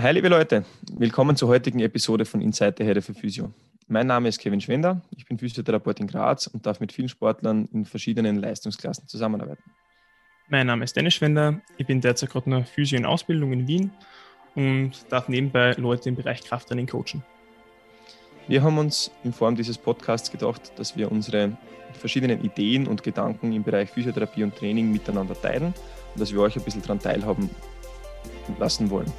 Hi liebe Leute, willkommen zur heutigen Episode von Inside the Head für Physio. Mein Name ist Kevin Schwender, ich bin Physiotherapeut in Graz und darf mit vielen Sportlern in verschiedenen Leistungsklassen zusammenarbeiten. Mein Name ist Dennis Schwender, ich bin derzeit gerade noch Physio in Ausbildung in Wien und darf nebenbei Leute im Bereich Krafttraining coachen. Wir haben uns in Form dieses Podcasts gedacht, dass wir unsere verschiedenen Ideen und Gedanken im Bereich Physiotherapie und Training miteinander teilen und dass wir euch ein bisschen daran teilhaben lassen wollen.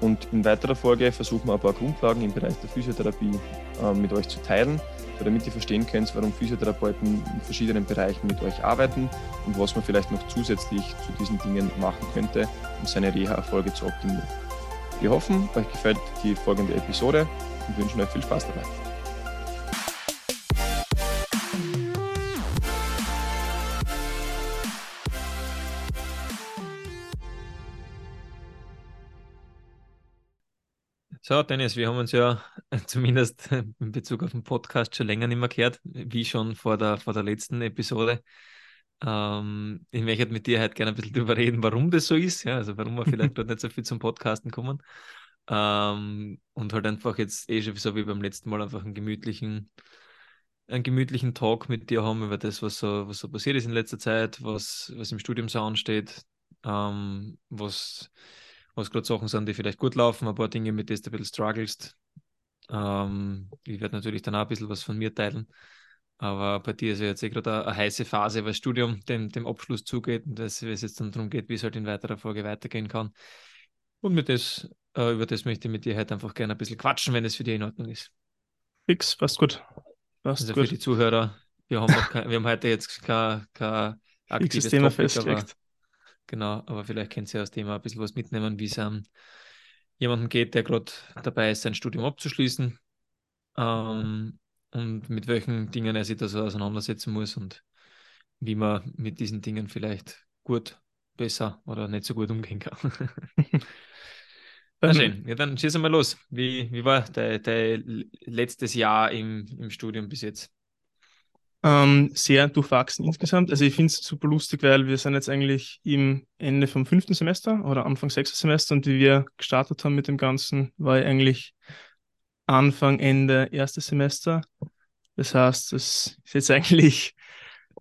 Und in weiterer Folge versuchen wir ein paar Grundlagen im Bereich der Physiotherapie äh, mit euch zu teilen, damit ihr verstehen könnt, warum Physiotherapeuten in verschiedenen Bereichen mit euch arbeiten und was man vielleicht noch zusätzlich zu diesen Dingen machen könnte, um seine Reha-Erfolge zu optimieren. Wir hoffen, euch gefällt die folgende Episode und wünschen euch viel Spaß dabei. So, Dennis, wir haben uns ja zumindest in Bezug auf den Podcast schon länger nicht mehr gehört, wie schon vor der, vor der letzten Episode. Ähm, ich möchte mit dir halt gerne ein bisschen darüber reden, warum das so ist, ja, also warum wir vielleicht dort nicht so viel zum Podcasten kommen. Ähm, und halt einfach jetzt eh schon so wie beim letzten Mal einfach einen gemütlichen, einen gemütlichen Talk mit dir haben über das, was so, was so passiert ist in letzter Zeit, was, was im Studium so ansteht, ähm, was was gerade Sachen sind, die vielleicht gut laufen, ein paar Dinge, mit denen du ein bisschen strugglest. Ähm, ich werde natürlich dann auch ein bisschen was von mir teilen. Aber bei dir ist ja jetzt eh gerade eine, eine, heiße Phase, weil das Studium dem, dem Abschluss zugeht und es jetzt dann darum geht, wie es halt in weiterer Folge weitergehen kann. Und mit das, äh, über das möchte ich mit dir heute einfach gerne ein bisschen quatschen, wenn es für dich in Ordnung ist. Fix, passt gut. Passt also gut. für die Zuhörer, wir haben, kein, wir haben heute jetzt kein, kein aktives Thema festgelegt. Genau, aber vielleicht könnt ihr aus dem ein bisschen was mitnehmen, wie es um, jemandem geht, der gerade dabei ist, sein Studium abzuschließen ähm, und mit welchen Dingen er sich da so auseinandersetzen muss und wie man mit diesen Dingen vielleicht gut, besser oder nicht so gut umgehen kann. Na schön, ja, dann schießen wir los. Wie, wie war dein, dein letztes Jahr im, im Studium bis jetzt? Ähm, sehr durchwachsen insgesamt. Also ich finde es super lustig, weil wir sind jetzt eigentlich im Ende vom fünften Semester oder Anfang sechsten Semester und wie wir gestartet haben mit dem Ganzen, war ich eigentlich Anfang, Ende erstes Semester. Das heißt, das ist jetzt eigentlich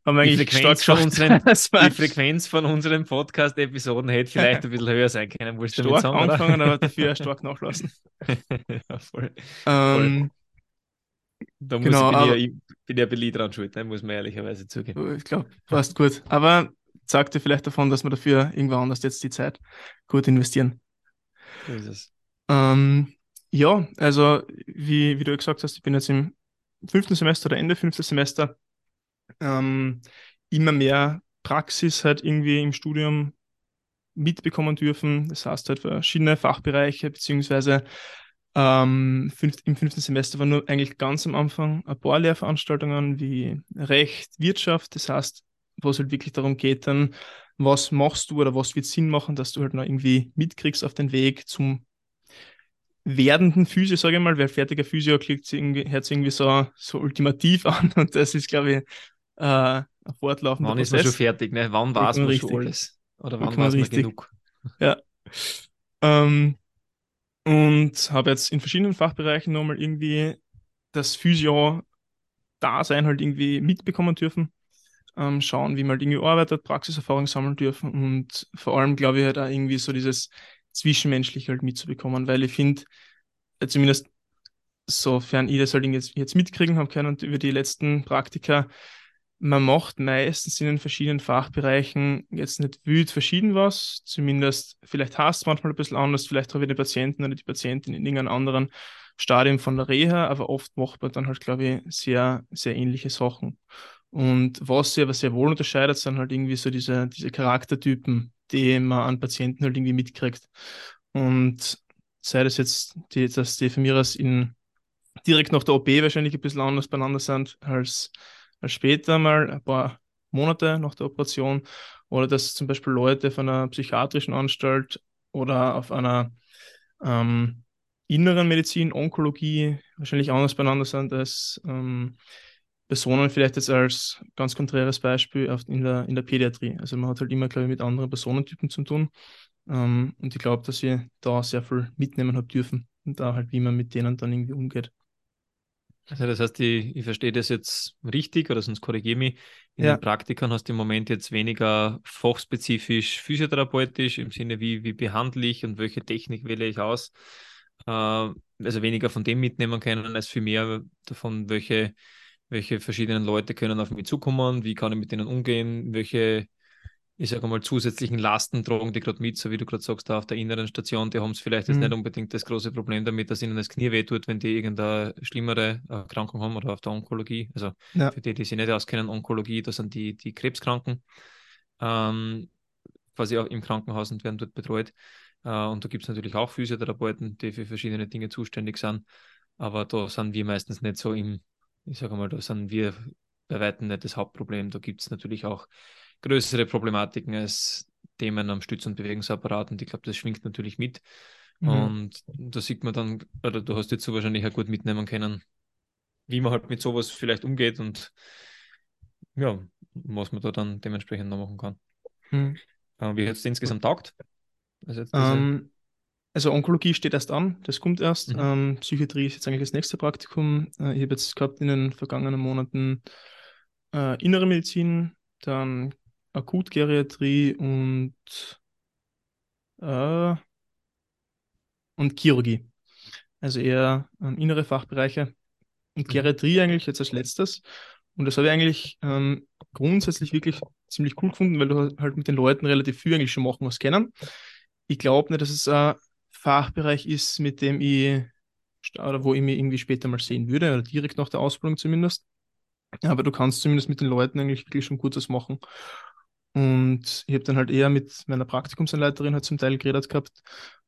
haben wir eigentlich die Frequenz, von unseren, die Frequenz von unseren Podcast-Episoden hätte vielleicht ein bisschen höher sein können. Wolltest du stark sagen, anfangen, aber dafür stark nachlassen. ja, voll. Ähm, da muss genau, ich, bin, aber, ich, bin ja bisschen dran schuld, ne? muss man ehrlicherweise zugeben. Ich glaube, passt gut. Aber sagt dir vielleicht davon, dass wir dafür irgendwann anders jetzt die Zeit gut investieren. So ist es. Ähm, ja, also wie, wie du gesagt hast, ich bin jetzt im fünften Semester oder Ende fünften Semester ähm, immer mehr Praxis halt irgendwie im Studium mitbekommen dürfen. Das heißt halt verschiedene Fachbereiche beziehungsweise ähm, fünf, Im fünften Semester waren nur eigentlich ganz am Anfang ein paar Lehrveranstaltungen wie Recht, Wirtschaft. Das heißt, wo es halt wirklich darum geht, dann, was machst du oder was wird Sinn machen, dass du halt noch irgendwie mitkriegst auf den Weg zum werdenden Physio, sage ich mal, weil fertiger Physio klingt hört sich irgendwie so, so ultimativ an und das ist, glaube ich, äh, ein fortlaufender Wann Prozess. ist man schon fertig, ne? Wann war es schon alles? Oder wann war es genug? Ja. Ähm, und habe jetzt in verschiedenen Fachbereichen nochmal irgendwie das Physio-Dasein halt irgendwie mitbekommen dürfen. Ähm, schauen, wie man halt irgendwie arbeitet, Praxiserfahrung sammeln dürfen und vor allem glaube ich halt auch irgendwie so dieses Zwischenmenschliche halt mitzubekommen, weil ich finde, äh, zumindest sofern ich das halt jetzt, jetzt mitkriegen habe können und über die letzten Praktika, man macht meistens in den verschiedenen Fachbereichen jetzt nicht wild verschieden was. Zumindest, vielleicht hast es manchmal ein bisschen anders, vielleicht habe ich den Patienten oder die Patientin in irgendeinem anderen Stadium von der Reha, aber oft macht man dann halt, glaube ich, sehr, sehr ähnliche Sachen. Und was sich aber sehr wohl unterscheidet, sind halt irgendwie so diese, diese Charaktertypen, die man an Patienten halt irgendwie mitkriegt. Und sei das jetzt, die, dass die Vermierers in direkt nach der OP wahrscheinlich ein bisschen anders beieinander sind als später mal, ein paar Monate nach der Operation, oder dass zum Beispiel Leute von einer psychiatrischen Anstalt oder auf einer ähm, inneren Medizin, Onkologie wahrscheinlich anders beieinander sind als ähm, Personen, vielleicht jetzt als ganz konträres Beispiel in, der, in der Pädiatrie. Also man hat halt immer, glaube ich, mit anderen Personentypen zu tun. Ähm, und ich glaube, dass ich da sehr viel mitnehmen habe dürfen und da halt, wie man mit denen dann irgendwie umgeht. Also das heißt, ich, ich verstehe das jetzt richtig oder sonst korrigiere mich. In Ja. den Praktikern hast du im Moment jetzt weniger fachspezifisch physiotherapeutisch im Sinne, wie, wie behandle ich und welche Technik wähle ich aus. Äh, also weniger von dem mitnehmen können, als viel mehr davon, welche, welche verschiedenen Leute können auf mich zukommen, wie kann ich mit denen umgehen, welche, ich sage mal, zusätzlichen Lasten tragen die gerade mit, so wie du gerade sagst, da auf der inneren Station, die haben es vielleicht jetzt Mhm. nicht unbedingt das große Problem damit, dass ihnen das Knie wehtut, wenn die irgendeine schlimmere Erkrankung haben oder auf der Onkologie. Also Ja. für die, die sich nicht auskennen, Onkologie, das sind die, die Krebskranken, ähm, quasi auch im Krankenhaus und werden dort betreut. Äh, und da gibt es natürlich auch Physiotherapeuten, die für verschiedene Dinge zuständig sind. Aber da sind wir meistens nicht so im, ich sage mal, da sind wir bei weitem nicht das Hauptproblem. Da gibt es natürlich auch größere Problematiken als Themen am Stütz- und Bewegungsapparat. Und ich glaube, das schwingt natürlich mit. Mhm. Und da sieht man dann, oder du hast jetzt so wahrscheinlich auch gut mitnehmen können, wie man halt mit sowas vielleicht umgeht und ja, was man da dann dementsprechend noch machen kann. Mhm. Äh, wie hat es insgesamt taugt? Also Ähm, also Onkologie steht erst an, das kommt erst. Mhm. Ähm, Psychiatrie ist jetzt eigentlich das nächste Praktikum. Äh, ich habe jetzt gehabt in den vergangenen Monaten äh, Innere Medizin, dann Akutgeriatrie und, äh, und Chirurgie. Also eher ähm, innere Fachbereiche und Mhm. Geriatrie eigentlich jetzt als letztes. Und das habe ich eigentlich ähm, grundsätzlich wirklich ziemlich cool gefunden, weil du halt mit den Leuten relativ viel eigentlich schon machen was kennen. Ich glaube nicht, dass es ein Fachbereich ist, mit dem ich oder wo ich mich irgendwie später mal sehen würde, oder direkt nach der Ausbildung zumindest. Aber du kannst zumindest mit den Leuten eigentlich wirklich schon was machen. Und ich habe dann halt eher mit meiner Praktikumsanleiterin halt zum Teil geredet gehabt.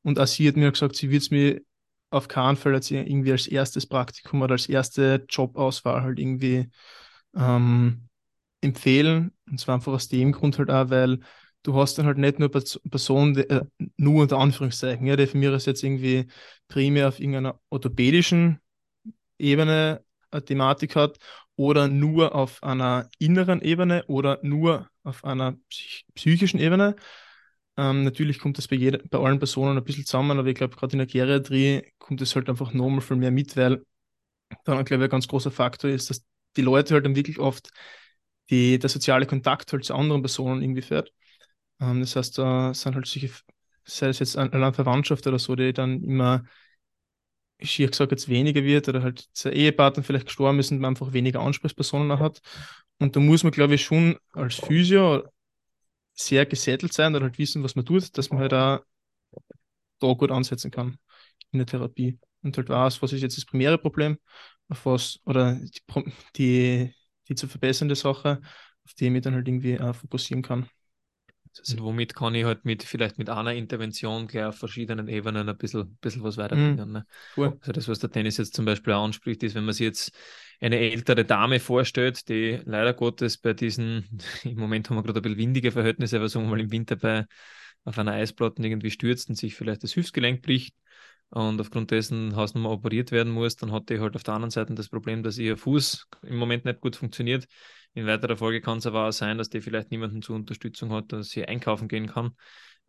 Und auch sie hat mir gesagt, sie würde es mir auf keinen Fall als irgendwie als erstes Praktikum oder als erste Jobauswahl halt irgendwie ähm, empfehlen. Und zwar einfach aus dem Grund halt auch, weil du hast dann halt nicht nur Pers- Personen, äh, nur unter Anführungszeichen, ja, mir aus jetzt irgendwie primär auf irgendeiner orthopädischen Ebene eine Thematik hat oder nur auf einer inneren Ebene oder nur auf einer psych psychischen Ebene. Ähm, natürlich kommt das bei, jeder, bei allen Personen ein bisschen zusammen, aber ich glaube, gerade in der Geriatrie kommt es halt einfach nochmal viel mehr mit, weil dann, glaube ich, ein ganz großer Faktor ist, dass die Leute halt dann wirklich oft die, der soziale Kontakt halt zu anderen Personen irgendwie fährt. Ähm, das heißt, da sind halt solche, sei es jetzt allein Verwandtschaft oder so, die dann immer, schier gesagt, jetzt weniger wird oder halt der Ehepartner vielleicht gestorben ist und man einfach weniger Ansprechpersonen hat. Und da muss man, glaube ich, schon als Physio sehr gesettelt sein oder halt wissen, was man tut, dass man halt auch da gut ansetzen kann in der Therapie. Und halt weiß, was ist jetzt das primäre Problem, auf was, oder die, die, die zu verbessernde Sache, auf die ich mich dann halt irgendwie fokussieren kann. Und womit kann ich halt mit, vielleicht mit einer Intervention gleich auf verschiedenen Ebenen ein bisschen, bisschen was weiterbringen. Ne? cool. Also das, was der Tennis jetzt zum Beispiel auch anspricht, ist, wenn man sich jetzt eine ältere Dame vorstellt, die leider Gottes bei diesen, im Moment haben wir gerade ein bisschen windige Verhältnisse, aber sagen wir mal im Winter bei, auf einer Eisplatte irgendwie stürzt und sich vielleicht das Hüftgelenk bricht und aufgrund dessen Hausnummer operiert werden muss, dann hat die halt auf der anderen Seite das Problem, dass ihr Fuß im Moment nicht gut funktioniert. In weiterer Folge kann es aber auch sein, dass die vielleicht niemanden zur Unterstützung hat, dass sie einkaufen gehen kann.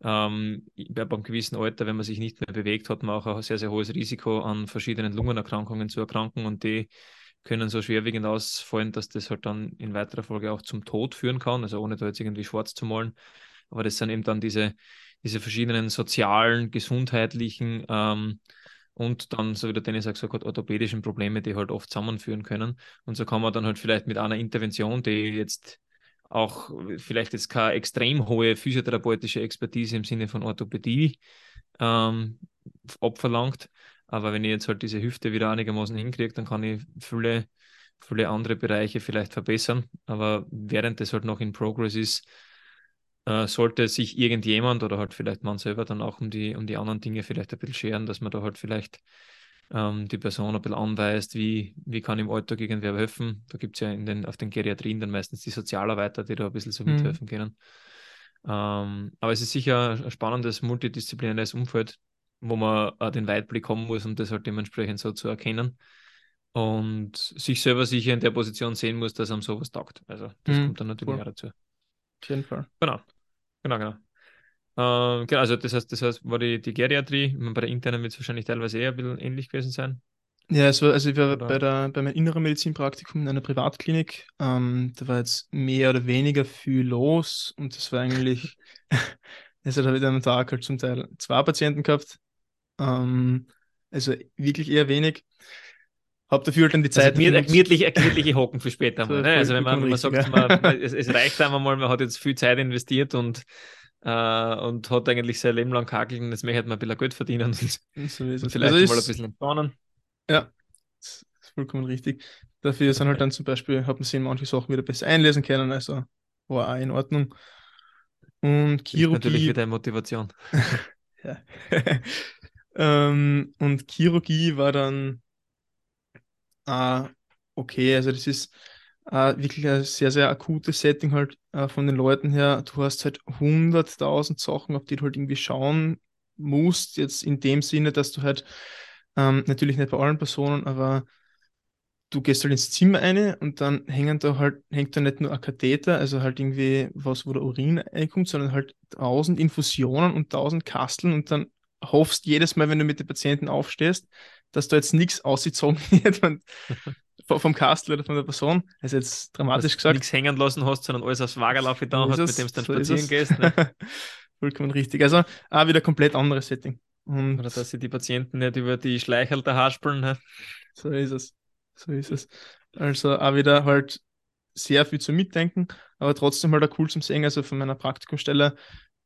Ähm, bei einem gewissen Alter, wenn man sich nicht mehr bewegt, hat man auch ein sehr, sehr hohes Risiko, an verschiedenen Lungenerkrankungen zu erkranken und die können so schwerwiegend ausfallen, dass das halt dann in weiterer Folge auch zum Tod führen kann, also ohne da jetzt irgendwie schwarz zu malen. Aber das sind eben dann diese, diese verschiedenen sozialen, gesundheitlichen ähm, und dann, so wie der Dennis auch gesagt hat, orthopädischen Probleme, die halt oft zusammenführen können. Und so kann man dann halt vielleicht mit einer Intervention, die jetzt auch vielleicht jetzt keine extrem hohe physiotherapeutische Expertise im Sinne von Orthopädie ähm, abverlangt, aber wenn ich jetzt halt diese Hüfte wieder einigermaßen hinkriege, dann kann ich viele, viele andere Bereiche vielleicht verbessern. Aber während das halt noch in Progress ist, äh, sollte sich irgendjemand oder halt vielleicht man selber dann auch um die, um die anderen Dinge vielleicht ein bisschen scheren, dass man da halt vielleicht ähm, die Person ein bisschen anweist, wie, wie kann im Alltag irgendwer helfen. Da gibt es ja in den, auf den Geriatrien dann meistens die Sozialarbeiter, die da ein bisschen so Mhm. mithelfen können. Ähm, aber es ist sicher ein spannendes, multidisziplinäres Umfeld, wo man auch den Weitblick haben muss, um das halt dementsprechend so zu erkennen. Und sich selber sicher in der Position sehen muss, dass einem sowas taugt. Also das Mhm, kommt dann natürlich voll. auch dazu. Auf jeden Fall. Genau, genau, genau. Ähm, genau, also das heißt, das heißt, war die, die Geriatrie, bei der internen wird es wahrscheinlich teilweise eher ein bisschen ähnlich gewesen sein. Ja, es war, also ich war Oder? bei, der, bei meinem inneren Medizinpraktikum in einer Privatklinik. Ähm, da war jetzt mehr oder weniger viel los und das war eigentlich, es hat halt an einem Tag halt zum Teil zwei Patienten gehabt. Ähm, also wirklich eher wenig. Hab dafür halt dann die Also Zeit. gemüt- genutzt. gemütliche, gemütliche Hocken für später mal. Ne? Also wenn man, wenn man sagt, man, es, es reicht einmal mal, man hat jetzt viel Zeit investiert und, äh, und hat eigentlich sein Leben lang kakeln, jetzt möchte man ein bisschen Geld verdienen und, So ist und vielleicht Also mal ein ist- bisschen entspannen. Ja, das ist vollkommen richtig. Dafür sind halt dann zum Beispiel, hat man sich in manche Sachen wieder besser einlesen können, also war auch in Ordnung. Und ist natürlich Chirurgie, wieder eine Motivation. ja. ähm, und Chirurgie war dann ah, okay, also das ist äh, wirklich ein sehr, sehr akutes Setting halt äh, von den Leuten her. Du hast halt hunderttausend Sachen, auf die du halt irgendwie schauen musst, jetzt in dem Sinne, dass du halt ähm, natürlich nicht bei allen Personen, aber du gehst halt ins Zimmer eine und dann hängen da halt, hängt da nicht nur ein Katheter, also halt irgendwie was, wo der Urin reinkommt, sondern halt tausend Infusionen und tausend Kasteln und dann hoffst jedes Mal, wenn du mit den Patienten aufstehst, dass da jetzt nichts ausgezogen wird von, vom Kastel oder von der Person. Also jetzt dramatisch Dass du gesagt. nichts hängen lassen hast, sondern alles aufs Wagerlauf getan hast, mit dem du dann so spazieren gehst. Ne? Vollkommen richtig. Also auch wieder komplett anderes Setting. Und Oder dass sie die Patienten nicht über die Schleichel da haspeln. Ne? So ist es. So ist es. Also auch wieder halt sehr viel zum Mitdenken, aber trotzdem halt auch cool zum Sehen, also von meiner Praktikumsstelle,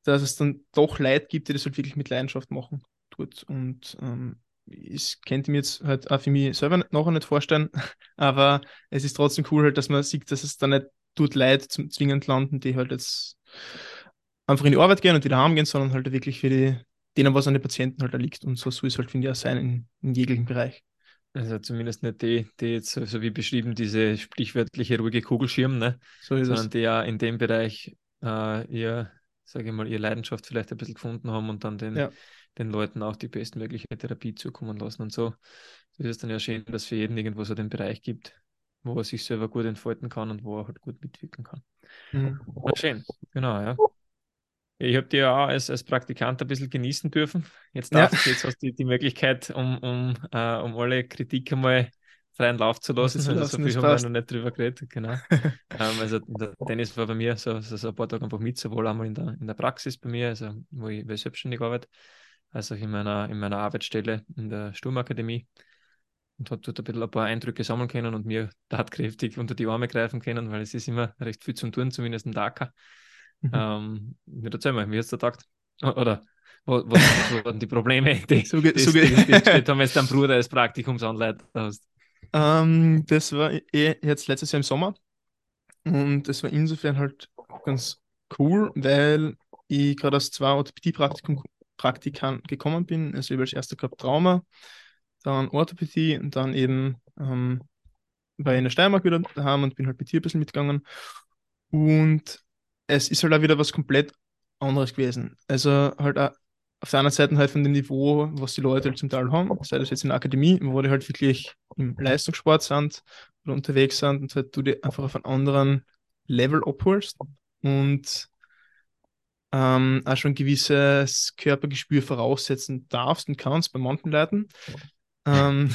dass es dann doch Leute gibt, die das halt wirklich mit Leidenschaft machen tut. Und ähm, ich könnte mir jetzt halt auch für mich selber nachher nicht vorstellen, aber es ist trotzdem cool halt, dass man sieht, dass es dann nicht tut Leute zum zwingend landen, die halt jetzt einfach in die Arbeit gehen und wieder heimgehen, sondern halt wirklich für die, denen, was an den Patienten halt da liegt. Und so soll es halt, finde ich, auch sein in, in jeglichem Bereich. Also zumindest nicht die, die jetzt so, so wie beschrieben, diese sprichwörtliche ruhige Kugelschirm, ne? So ist es. sondern die ja in dem Bereich äh, ihr, sage ich mal, ihre Leidenschaft vielleicht ein bisschen gefunden haben und dann den, Ja. Den Leuten auch die bestmögliche Therapie zukommen lassen und so. Ist es dann ja schön, dass für jeden irgendwo so den Bereich gibt, wo er sich selber gut entfalten kann und wo er halt gut mitwirken kann. Mhm. Na, schön, genau, ja. Ich habe dir ja auch als, als Praktikant ein bisschen genießen dürfen. Jetzt Ja. darfst du, jetzt hast du die, Möglichkeit, um, um, äh, um alle Kritik einmal freien Lauf zu lassen. Also so viel haben wir noch nicht drüber geredet, genau. ähm, also der Dennis war bei mir so, so, so ein paar Tage einfach mit, sowohl einmal in der, in der Praxis bei mir, also wo ich, wo ich selbstständig arbeite, als auch in meiner, in meiner Arbeitsstelle in der Sturmakademie und hat dort ein bisschen ein paar Eindrücke sammeln können und mir tatkräftig unter die Arme greifen können, weil es ist immer recht viel zum Tun, zumindest in Dakar. Mhm. Ähm, nicht erzähl mal, wie hast du Tag? Oder was, was, waren die Probleme, die, So die, so die, die haben, jetzt dein Bruder als Praktikumsanleiter hast? Ähm, das war eh jetzt letztes Jahr im Sommer und das war insofern halt ganz cool, weil ich gerade aus zwei Orthopädie-Praktikum Praktikern gekommen bin. Also als erster gehabt Trauma, dann Orthopädie und dann eben ähm, war ich in der Steiermark wieder daheim und bin halt mit dir ein bisschen mitgegangen. Und es ist halt auch wieder was komplett anderes gewesen. Also halt auch auf der anderen Seite halt von dem Niveau, was die Leute halt zum Teil haben, sei das jetzt in der Akademie, wo die halt wirklich im Leistungssport sind oder unterwegs sind und halt du die einfach auf einen anderen Level abholst und ähm, auch schon ein gewisses Körpergespür voraussetzen darfst und kannst bei manchen Leuten. Ähm,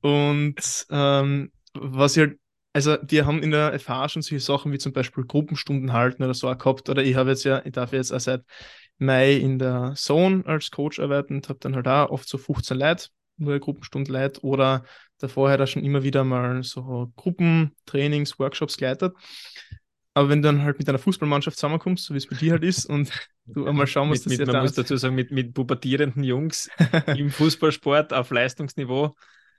und ähm, was ich halt, also die haben in der FH schon solche Sachen wie zum Beispiel Gruppenstunden halten oder so auch gehabt. Oder ich habe jetzt ja, ich darf jetzt auch seit Mai in der Zone als Coach arbeiten und habe dann halt auch oft so 15 Leute, nur Gruppenstunden Leute oder davor halt auch schon immer wieder mal so Gruppentrainings, Workshops geleitet. Aber wenn du dann halt mit einer Fußballmannschaft zusammenkommst, so wie es bei dir halt ist, und du einmal schauen musst, Mit, dass mit, man muss dazu sagen, mit, mit pubertierenden Jungs im Fußballsport auf Leistungsniveau.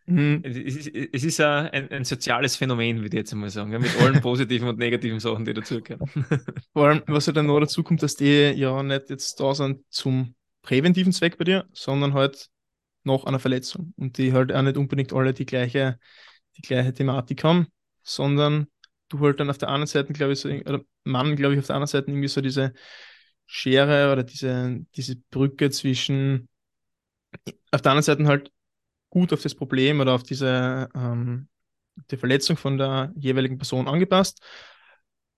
Mhm. Es ist, es ist ein, ein, soziales Phänomen, würde ich jetzt einmal sagen, ja, mit allen positiven und negativen Sachen, die dazugehören. Vor allem, was halt dann noch dazu kommt, dass die ja nicht jetzt da sind zum präventiven Zweck bei dir, sondern halt nach einer Verletzung. Und die halt auch nicht unbedingt alle die gleiche, die gleiche Thematik haben, sondern du halt dann auf der anderen Seite, glaube ich, so, oder Mann, glaube ich, auf der anderen Seite irgendwie so diese Schere oder diese, diese Brücke zwischen auf der anderen Seite halt gut auf das Problem oder auf diese ähm, die Verletzung von der jeweiligen Person angepasst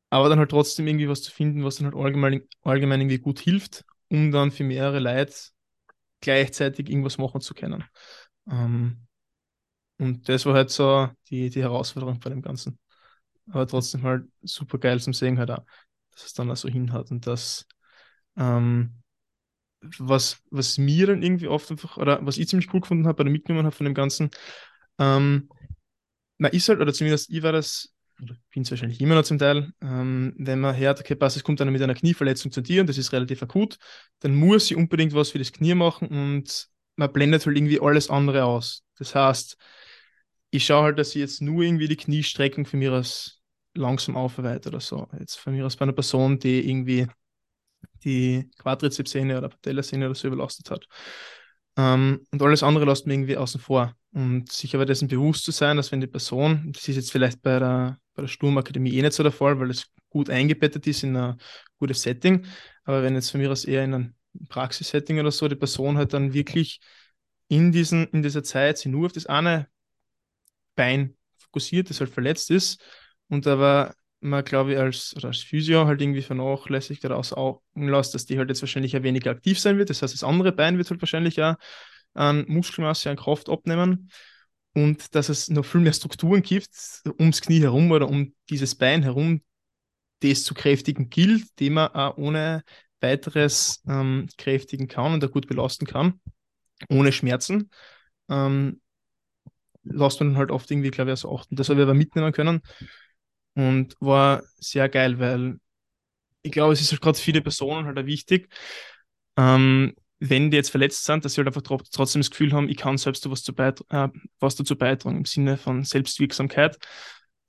aber dann halt trotzdem irgendwie was zu finden, was dann halt allgemein, allgemein irgendwie gut hilft, um dann für mehrere Leute gleichzeitig irgendwas machen zu können. Ähm, und das war halt so die, die Herausforderung bei dem Ganzen. Aber trotzdem halt super geil zum Sehen halt auch, dass es dann auch so hinhat und das, ähm, was, was mir dann irgendwie oft einfach, oder was ich ziemlich cool gefunden habe, bei der mitgenommen habe von dem Ganzen, ähm, man ist halt, oder zumindest ich war das oder bin es wahrscheinlich immer noch zum Teil, ähm, wenn man hört, okay, passt, es kommt einer mit einer Knieverletzung zu dir und das ist relativ akut, dann muss sie unbedingt was für das Knie machen und man blendet halt irgendwie alles andere aus. Das heißt, ich schaue halt, dass ich jetzt nur irgendwie die Kniestreckung von mir aus langsam aufarbeite oder so. Jetzt von mir aus bei einer Person, die irgendwie die Quadrizepssehne oder Patellasehne oder so überlastet hat. Ähm, und alles andere lässt man irgendwie außen vor. Und sich aber dessen bewusst zu sein, dass wenn die Person, das ist jetzt vielleicht bei der, bei der Sturmakademie eh nicht so der Fall, weil es gut eingebettet ist in ein gutes Setting, aber wenn jetzt von mir aus eher in einem Praxissetting oder so, die Person halt dann wirklich in, diesen, in dieser Zeit sie nur auf das eine Bein fokussiert, das halt verletzt ist und aber man, glaube ich, als, als Physio halt irgendwie vernachlässigt oder außer Augen dass die halt jetzt wahrscheinlich ja weniger aktiv sein wird. Das heißt, das andere Bein wird halt wahrscheinlich ja an Muskelmasse, an Kraft abnehmen und dass es noch viel mehr Strukturen gibt ums Knie herum oder um dieses Bein herum, das zu kräftigen gilt, die man auch ohne weiteres ähm, kräftigen kann und auch gut belasten kann, ohne Schmerzen. Ähm, lässt man halt oft irgendwie, glaube ich, so achten. Das habe ich aber mitnehmen können und war sehr geil, weil ich glaube, es ist halt gerade viele Personen halt auch wichtig, ähm, wenn die jetzt verletzt sind, dass sie halt einfach trotzdem das Gefühl haben, ich kann selbst was, zu äh, was dazu beitragen im Sinne von Selbstwirksamkeit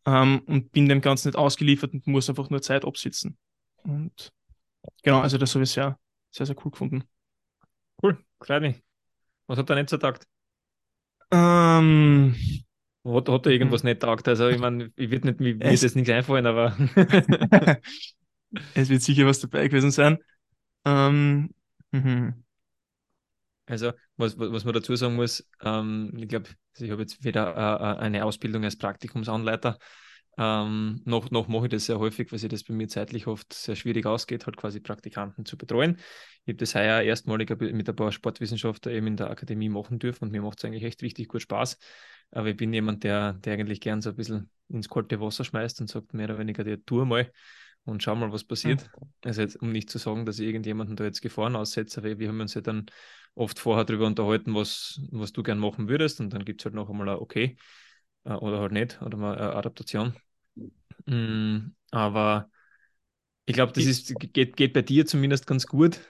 ähm, und bin dem Ganzen nicht ausgeliefert und muss einfach nur Zeit absitzen. Und genau, also das habe ich sehr, sehr, sehr cool gefunden. Cool, freut Was hat er nicht so taugt? Ähm, hat, hat er irgendwas mhm. nicht taugt? Also, ich meine, ich wird nicht, mir wird jetzt nichts einfallen, aber. es wird sicher was dabei gewesen sein. Ähm, mhm. Also, was, was man dazu sagen muss, ähm, ich glaube, ich habe jetzt weder äh, äh, eine Ausbildung als Praktikumsanleiter, ähm, noch, noch mache ich das sehr häufig, weil sich das bei mir zeitlich oft sehr schwierig ausgeht, halt quasi Praktikanten zu betreuen. Ich habe das heuer erstmalig mit ein paar Sportwissenschaftler eben in der Akademie machen dürfen und mir macht es eigentlich echt richtig gut Spaß. Aber ich bin jemand, der, der eigentlich gern so ein bisschen ins kalte Wasser schmeißt und sagt mehr oder weniger, der Tour mal und schau mal, was passiert. Mhm. Also jetzt, um nicht zu sagen, dass ich irgendjemanden da jetzt Gefahren aussetze, weil wir haben uns ja dann oft vorher darüber unterhalten, was, was du gern machen würdest und dann gibt es halt noch einmal ein Okay äh, oder halt nicht oder mal eine Adaptation. Mm, aber ich glaube, das ist, geht, geht bei dir zumindest ganz gut.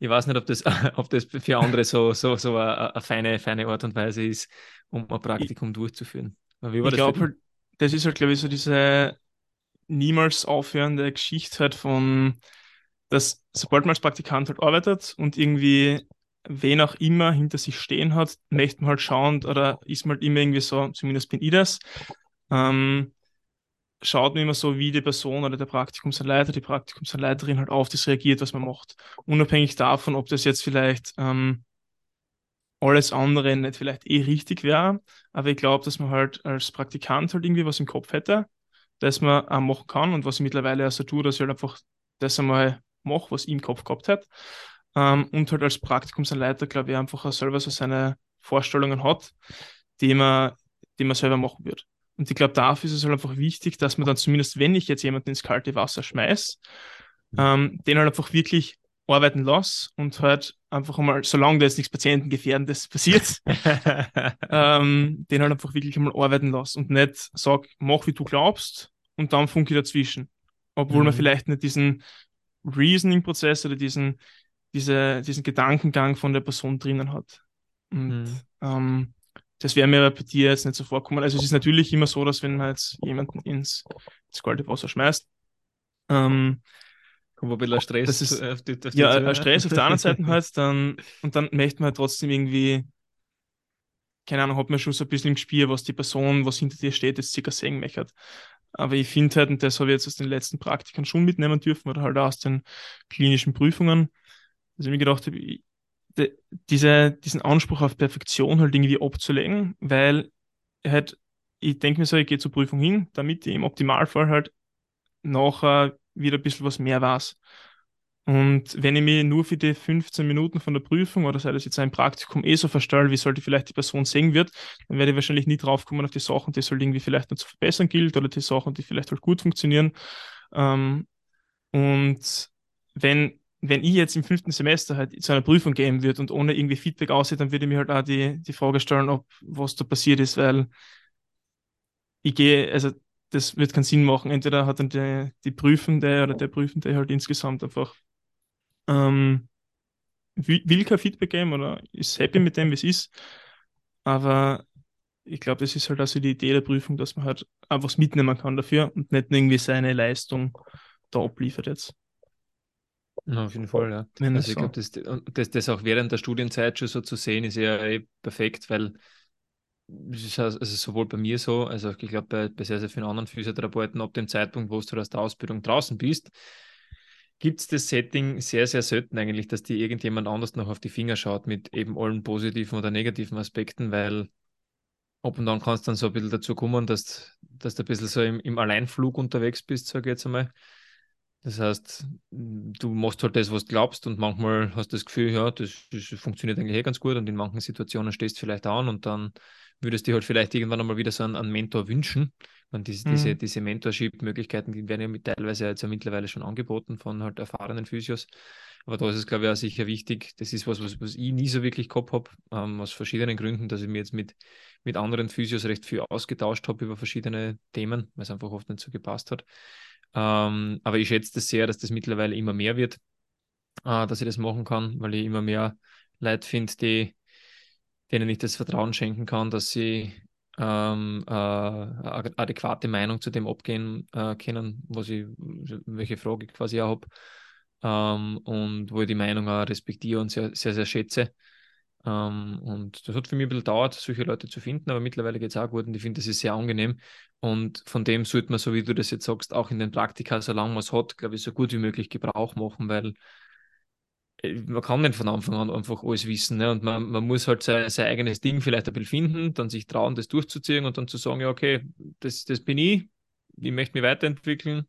Ich weiß nicht, ob das, ob das für andere so, so, so eine, eine feine, feine Art und Weise ist, um ein Praktikum durchzuführen. ich glaube halt, das ist halt, glaube ich, so diese niemals aufhörende Geschichte halt von, dass sobald man als Praktikant halt arbeitet und irgendwie wen auch immer hinter sich stehen hat, möchte man halt schauen oder ist man halt immer irgendwie so, zumindest bin ich das, ähm, schaut man immer so, wie die Person oder der Praktikumsanleiter, die Praktikumsanleiterin halt auf das reagiert, was man macht. Unabhängig davon, ob das jetzt vielleicht ähm, alles andere nicht vielleicht eh richtig wäre, aber ich glaube, dass man halt als Praktikant halt irgendwie was im Kopf hätte, das man auch machen kann und was ich mittlerweile auch so tue, dass ich halt einfach das einmal mache, was ich im Kopf gehabt hat. Ähm, und halt als Praktikumsanleiter, glaube ich, einfach auch selber so seine Vorstellungen hat, die man, die man selber machen wird. Und ich glaube, dafür ist es halt einfach wichtig, dass man dann zumindest, wenn ich jetzt jemanden ins kalte Wasser schmeiß, mhm. ähm, den halt einfach wirklich arbeiten lasse und halt einfach einmal, solange da jetzt nichts Patientengefährdendes passiert, ähm, den halt einfach wirklich einmal arbeiten lasse und nicht sag, mach wie du glaubst und dann funke dazwischen. Obwohl mhm. man vielleicht nicht diesen Reasoning-Prozess oder diesen, diese, diesen Gedankengang von der Person drinnen hat. Und mhm. ähm, das wäre mir bei dir jetzt nicht so vorkommen. Also es ist natürlich immer so, dass wenn man jetzt jemanden ins, ins kalte Wasser schmeißt, ähm, Kommt ein bisschen Stress das ist, auf die, auf die Ja, Stress auf der anderen Seite halt, dann, und dann möchte man halt trotzdem irgendwie, keine Ahnung, hat man schon so ein bisschen im Spiel, was die Person, was hinter dir steht, jetzt circa sehen möchte. Aber ich finde halt, und das habe ich jetzt aus den letzten Praktikern schon mitnehmen dürfen oder halt aus den klinischen Prüfungen, dass ich mir gedacht habe, de, diese, diesen Anspruch auf Perfektion halt irgendwie abzulegen, weil halt, ich denke mir so, ich gehe zur Prüfung hin, damit ich im Optimalfall halt nachher wieder ein bisschen was mehr weiß. Und wenn ich mich nur für die 15 Minuten von der Prüfung oder sei das jetzt ein Praktikum eh so verstelle, wie sollte vielleicht die Person sehen wird, dann werde ich wahrscheinlich nie draufkommen auf die Sachen, die es halt irgendwie vielleicht noch zu verbessern gilt oder die Sachen, die vielleicht halt gut funktionieren. Ähm, und wenn, wenn ich jetzt im fünften Semester halt zu einer Prüfung gehen würde und ohne irgendwie Feedback aussieht, dann würde ich mir halt auch die, die Frage stellen, ob was da passiert ist, weil ich gehe, also das wird keinen Sinn machen. Entweder hat dann die, die Prüfende oder der Prüfende halt insgesamt einfach ähm, will, will kein Feedback geben oder ist happy mit dem, wie es ist. Aber ich glaube, das ist halt also die Idee der Prüfung, dass man halt einfach was mitnehmen kann dafür und nicht irgendwie seine Leistung da abliefert jetzt. Ja, auf jeden Fall, ja. Wenn also das ich so. glaube, das, das, das auch während der Studienzeit schon so zu sehen, ist ja eh perfekt, weil es ist sowohl bei mir so, also ich glaube bei, bei sehr, sehr vielen anderen Physiotherapeuten, ab dem Zeitpunkt, wo du aus der Ausbildung draußen bist, gibt es das Setting sehr, sehr selten eigentlich, dass dir irgendjemand anders noch auf die Finger schaut mit eben allen positiven oder negativen Aspekten, weil ab und dann kannst du dann so ein bisschen dazu kommen, dass, dass du ein bisschen so im, im Alleinflug unterwegs bist, sage ich jetzt einmal. Das heißt, du machst halt das, was du glaubst und manchmal hast du das Gefühl, ja, das, das funktioniert eigentlich eh ganz gut und in manchen Situationen stehst du vielleicht an und dann würdest du dir halt vielleicht irgendwann einmal wieder so einen, einen Mentor wünschen. Und diese, Mhm. diese, diese Mentorship-Möglichkeiten, die werden ja mit, teilweise jetzt ja mittlerweile schon angeboten von halt erfahrenen Physios. Aber da ist es, glaube ich, auch sicher wichtig. Das ist was, was, was ich nie so wirklich gehabt habe, ähm, aus verschiedenen Gründen, dass ich mir jetzt mit, mit anderen Physios recht viel ausgetauscht habe über verschiedene Themen, weil es einfach oft nicht so gepasst hat. Ähm, aber ich schätze das sehr, dass das mittlerweile immer mehr wird, äh, dass ich das machen kann, weil ich immer mehr Leute finde, die, denen ich das Vertrauen schenken kann, dass sie ähm, äh, adäquate Meinung zu dem abgehen äh, können, was ich, welche Frage ich quasi auch habe. Ähm, und wo ich die Meinung auch respektiere und sehr, sehr, sehr schätze. Ähm, und das hat für mich ein bisschen gedauert, solche Leute zu finden, aber mittlerweile geht es auch gut und ich finde, das ist sehr angenehm. Und von dem sollte man, so wie du das jetzt sagst, auch in den Praktika, solange man es hat, glaube ich, so gut wie möglich Gebrauch machen, weil man kann nicht von Anfang an einfach alles wissen. Ne? Und man, man muss halt sein, sein eigenes Ding vielleicht ein bisschen finden, dann sich trauen, das durchzuziehen und dann zu sagen, ja, okay, das, das bin ich, ich möchte mich weiterentwickeln,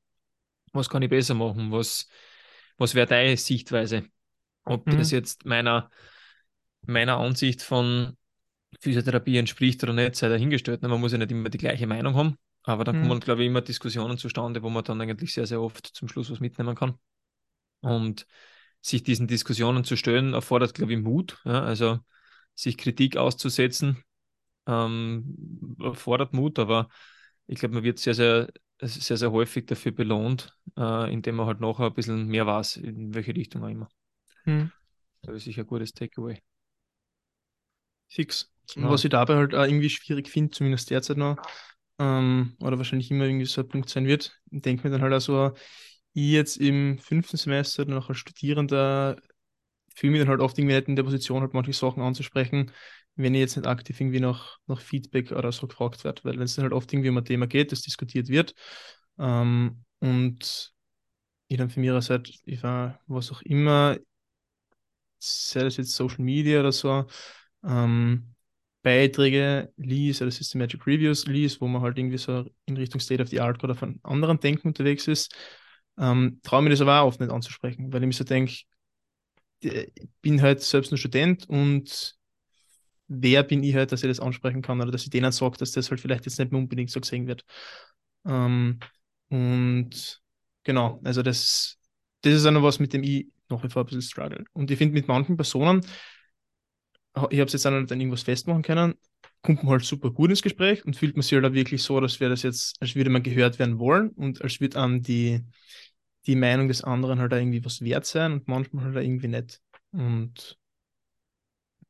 was kann ich besser machen, was, was wäre deine Sichtweise? Ob Mhm. das jetzt meiner, meiner Ansicht von Physiotherapie entspricht oder nicht, sei dahingestellt. Ne? Man muss ja nicht immer die gleiche Meinung haben, aber dann Mhm. kommen, glaube ich, immer Diskussionen zustande, wo man dann eigentlich sehr, sehr oft zum Schluss was mitnehmen kann. Und sich diesen Diskussionen zu stellen, erfordert, glaube ich, Mut. Ja? Also sich Kritik auszusetzen, ähm, erfordert Mut, aber ich glaube, man wird sehr, sehr, sehr, sehr häufig dafür belohnt, äh, indem man halt nachher ein bisschen mehr weiß, in welche Richtung auch immer. Mhm. Das ist sicher ein gutes Takeaway. Fix. Und Ja. was ich dabei halt auch irgendwie schwierig finde, zumindest derzeit noch, ähm, oder wahrscheinlich immer irgendwie so ein Punkt sein wird, denke mir dann halt auch so, ich jetzt im fünften Semester noch als Studierender fühle mich dann halt oft irgendwie nicht in der Position, halt manche Sachen anzusprechen, wenn ich jetzt nicht aktiv irgendwie nach, nach Feedback oder so gefragt werde, weil wenn es dann halt oft irgendwie um ein Thema geht, das diskutiert wird, ähm, und ich dann von mir Seite, ich war, was auch immer, sei das jetzt Social Media oder so, ähm, Beiträge liest oder Systematic Reviews liest, wo man halt irgendwie so in Richtung State of the Art oder von anderen Denken unterwegs ist, ähm, traue mir das aber auch oft nicht anzusprechen, weil ich mir so denke, ich bin halt selbst nur Student und wer bin ich halt, dass ich das ansprechen kann oder dass ich denen sage, dass das halt vielleicht jetzt nicht mehr unbedingt so gesehen wird. Ähm, und genau, also das, das ist auch noch was, mit dem ich nach wie vor ein bisschen struggle. Und ich finde, mit manchen Personen, ich habe es jetzt auch noch nicht an irgendwas festmachen können, kommt man halt super gut ins Gespräch und fühlt man sich halt auch wirklich so, als wäre das jetzt, als würde man gehört werden wollen und als würde einem die, die Meinung des anderen halt irgendwie was wert sein und manchmal halt irgendwie nicht. Und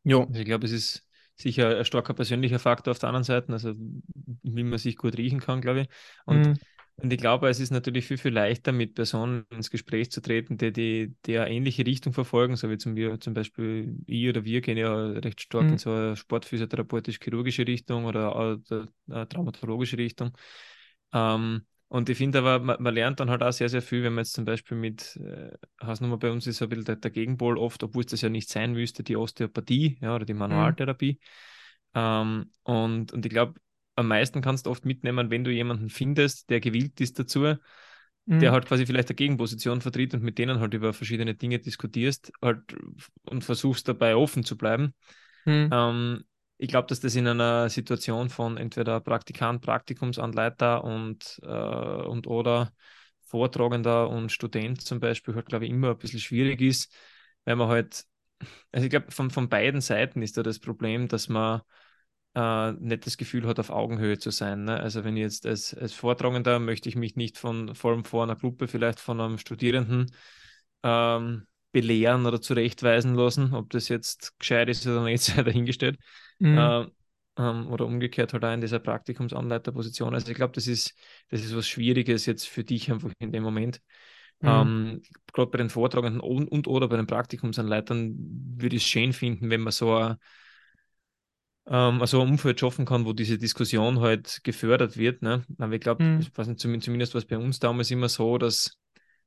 ja, Also ich glaube, es ist sicher ein starker persönlicher Faktor auf der anderen Seite, also wie man sich gut riechen kann, glaube ich. Und, Mhm. und ich glaube, es ist natürlich viel, viel leichter, mit Personen ins Gespräch zu treten, die, die, die eine ähnliche Richtung verfolgen, so wie zum, wir, zum Beispiel ich oder wir gehen ja recht stark Mhm. in so eine sportphysiotherapeutisch-chirurgische Richtung oder eine, eine traumatologische Richtung. Ähm, und ich finde aber, man, man, lernt dann halt auch sehr, sehr viel, wenn man jetzt zum Beispiel mit, äh, Hausnummer bei uns ist so ein bisschen der, der Gegenpol oft, obwohl es das ja nicht sein müsste, die Osteopathie ja, oder die Manualtherapie. Mhm. Ähm, und, und ich glaube, am meisten kannst du oft mitnehmen, wenn du jemanden findest, der gewillt ist dazu, der halt quasi vielleicht eine Gegenposition vertritt und mit denen halt über verschiedene Dinge diskutierst halt und versuchst dabei offen zu bleiben. Mhm. Ähm, ich glaube, dass das in einer Situation von entweder Praktikant, Praktikumsanleiter und, äh, und oder Vortragender und Student zum Beispiel halt, glaube ich, immer ein bisschen schwierig ist, weil man halt, also ich glaube, von, von beiden Seiten ist da das Problem, dass man äh, nicht das Gefühl hat, auf Augenhöhe zu sein. Ne? Also wenn ich jetzt als, als Vortragender möchte ich mich nicht von, vor allem vor einer Gruppe, vielleicht von einem Studierenden ähm, belehren oder zurechtweisen lassen, ob das jetzt gescheit ist oder nicht, sei dahingestellt. Mhm. Äh, ähm, oder umgekehrt halt auch in dieser Praktikumsanleiterposition. Also ich glaube, das ist, das ist was Schwieriges jetzt für dich einfach in dem Moment. Mhm. Ähm, Gerade bei den Vortragenden und, und, oder bei den Praktikumsanleitern würde ich es schön finden, wenn man so ein ähm, also ein Umfeld schaffen kann, wo diese Diskussion halt gefördert wird. Ne? Aber ich glaube, mhm. zumindest war es bei uns damals immer so, dass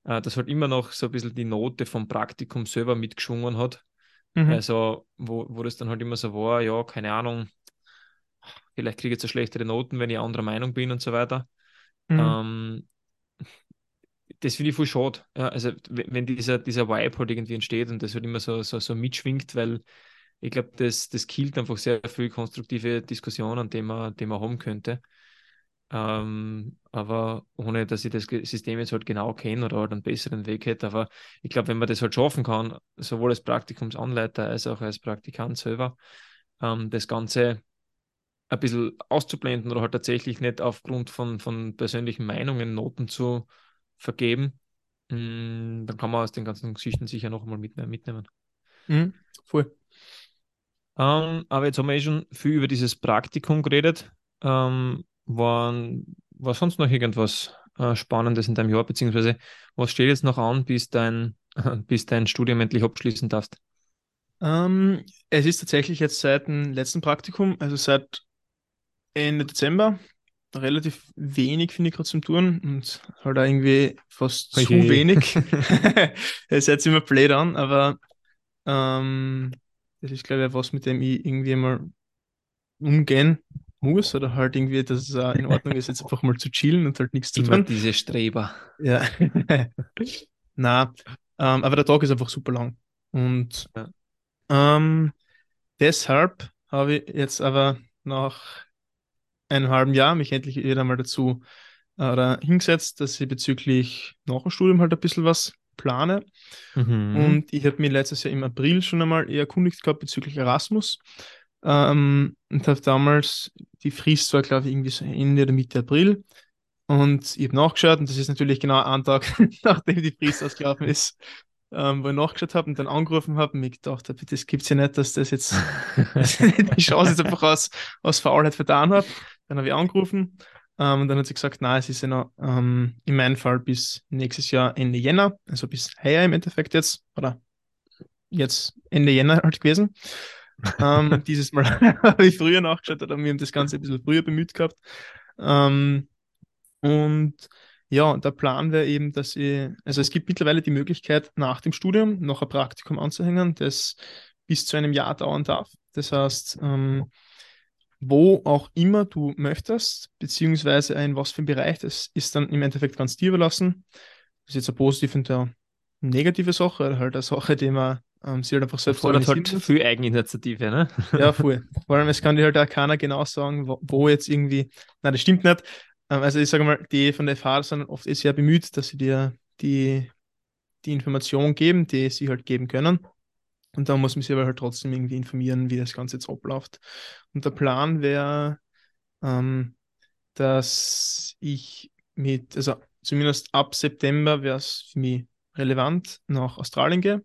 äh, das halt immer noch so ein bisschen die Note vom Praktikum selber mitgeschwungen hat. Mhm. Also, wo, wo das dann halt immer so war, ja, keine Ahnung, vielleicht kriege ich jetzt so schlechtere Noten, wenn ich anderer Meinung bin und so weiter. Mhm. Ähm, das finde ich voll schade. Ja, also, wenn dieser, dieser Vibe halt irgendwie entsteht und das halt immer so, so, so mitschwingt, weil ich glaube, das, das killt einfach sehr viel konstruktive Diskussionen, die man, die man haben könnte. Ähm, aber ohne, dass ich das System jetzt halt genau kenne oder halt einen besseren Weg hätte. Aber ich glaube, wenn man das halt schaffen kann, sowohl als Praktikumsanleiter als auch als Praktikant selber, ähm, das Ganze ein bisschen auszublenden oder halt tatsächlich nicht aufgrund von, von persönlichen Meinungen Noten zu vergeben, mh, mm, dann kann man aus den ganzen Geschichten sicher noch mal mitnehmen. Mhm, voll. Ähm, aber jetzt haben wir eh schon viel über dieses Praktikum geredet. Ähm, war, war sonst noch irgendwas äh, Spannendes in deinem Jahr, beziehungsweise was steht jetzt noch an, bis dein, bis dein Studium endlich abschließen darfst? Ähm, es ist tatsächlich jetzt seit dem letzten Praktikum, also seit Ende Dezember, relativ wenig, finde ich, gerade zum Touren und halt auch irgendwie fast okay. zu wenig. es hört sich immer blöd an, aber ähm, das ist, glaube ich, was, mit dem ich irgendwie mal umgehen muss oder halt irgendwie, dass es in Ordnung ist, jetzt einfach mal zu chillen und halt nichts zu tun. diese Streber. Ja. Na, ähm, aber der Tag ist einfach super lang. Und ja. ähm, deshalb habe ich jetzt aber nach einem halben Jahr mich endlich wieder mal dazu äh, hingesetzt, dass ich bezüglich nach dem Studium halt ein bisschen was plane. Mhm. Und ich habe mir letztes Jahr im April schon einmal erkundigt gehabt bezüglich Erasmus. Ähm, und habe damals, die Frist war, glaube ich, irgendwie so Ende oder Mitte April. Und ich habe nachgeschaut, und das ist natürlich genau ein Tag, nachdem die Frist ausgelaufen ist, ähm, wo ich nachgeschaut habe und dann angerufen habe und mir gedacht habe, das gibt es ja nicht, dass das jetzt die Chance jetzt einfach aus, aus Faulheit vertan habe. Dann habe ich angerufen ähm, und dann hat sie gesagt, nein, es ist ja noch ähm, in meinem Fall bis nächstes Jahr Ende Jänner, also bis heuer im Endeffekt jetzt, oder jetzt Ende Jänner halt gewesen. Ähm, dieses Mal habe ich früher nachgeschaut, oder wir haben das Ganze ein bisschen früher bemüht gehabt. Ähm, und ja, der Plan wäre eben, dass ich, also es gibt mittlerweile die Möglichkeit, nach dem Studium noch ein Praktikum anzuhängen, das bis zu einem Jahr dauern darf. Das heißt, ähm, wo auch immer du möchtest, beziehungsweise in was für einem Bereich, das ist dann im Endeffekt ganz dir überlassen. Das ist jetzt eine positive und eine negative Sache, halt eine Sache, die man ähm, sich halt einfach selbst Fordert halt viel Eigeninitiative, ne? Ja, voll. Vor allem, es kann dir halt auch keiner genau sagen, wo, wo jetzt irgendwie, nein, das stimmt nicht. Ähm, also ich sage mal, die von der FH sind oft eh sehr bemüht, dass sie dir die, die Information geben, die sie halt geben können. Und da muss man sich aber halt trotzdem irgendwie informieren, wie das Ganze jetzt abläuft. Und der Plan wäre, ähm, dass ich mit, also zumindest ab September wäre es für mich relevant, nach Australien gehe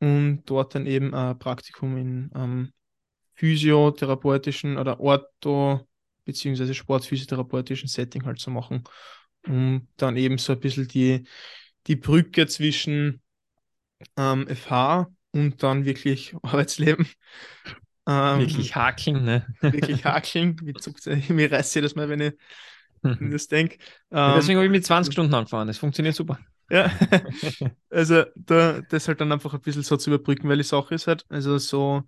und dort dann eben ein Praktikum in ähm, physiotherapeutischen oder Ortho- bzw. sportphysiotherapeutischen Setting halt zu machen, um dann eben so ein bisschen die, die Brücke zwischen ähm, FH und dann wirklich Arbeitsleben. Ähm, wirklich hakeln, ne? Wirklich hakeln. Mir reißt jedes Mal, wenn ich mhm. das denke. Ähm, deswegen habe ich mit 20 Stunden angefahren. Das funktioniert super. Ja, also da, das halt dann einfach ein bisschen so zu überbrücken, weil die Sache ist halt, also so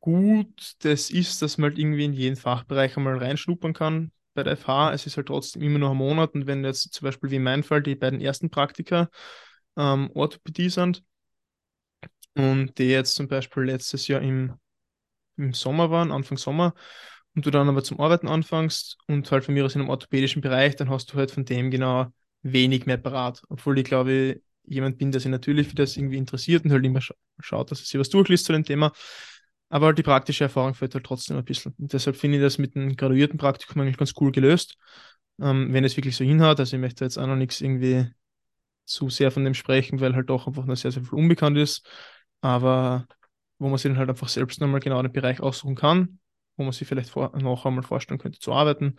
gut das ist, dass man halt irgendwie in jeden Fachbereich einmal reinschnuppern kann, bei der FH, es ist halt trotzdem immer noch ein Monat und wenn jetzt zum Beispiel wie in meinem Fall die beiden ersten Praktika ähm, Orthopädie sind und die jetzt zum Beispiel letztes Jahr im, im Sommer waren, Anfang Sommer, und du dann aber zum Arbeiten anfängst und halt von mir aus in einem orthopädischen Bereich, dann hast du halt von dem genau wenig mehr parat. Obwohl ich glaube, jemand bin, der sich natürlich für das irgendwie interessiert und halt immer scha schaut, dass er sich was durchliest zu dem Thema. Aber halt die praktische Erfahrung fällt halt trotzdem ein bisschen. Und deshalb finde ich das mit einem graduierten Praktikum eigentlich ganz cool gelöst. Ähm, wenn es wirklich so hinhaut, also ich möchte jetzt auch noch nichts irgendwie zu sehr von dem sprechen, weil halt doch einfach noch sehr, sehr viel unbekannt ist. Aber wo man sich dann halt einfach selbst nochmal genau den Bereich aussuchen kann, wo man sich vielleicht vor, noch einmal vorstellen könnte zu arbeiten,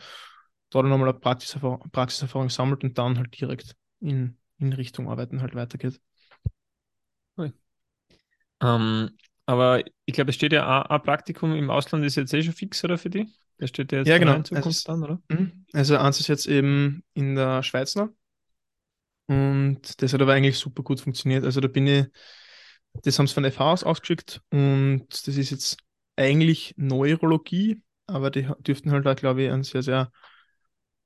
dort nochmal eine Praxiserfahrung, Praxiserfahrung sammelt und dann halt direkt in, in Richtung Arbeiten halt weitergeht. Cool. Ähm, aber ich glaube, es steht ja ein Praktikum im Ausland ist jetzt eh schon fix, oder für die? Das steht ja jetzt ja, genau. in Zukunft also, dann, oder? Mhm. Also eins ist jetzt eben in der Schweiz noch. Und das hat aber eigentlich super gut funktioniert. Also da bin ich, das haben sie von der FH aus ausgeschickt und das ist jetzt eigentlich Neurologie, aber die dürften halt da, glaube ich, einen sehr, sehr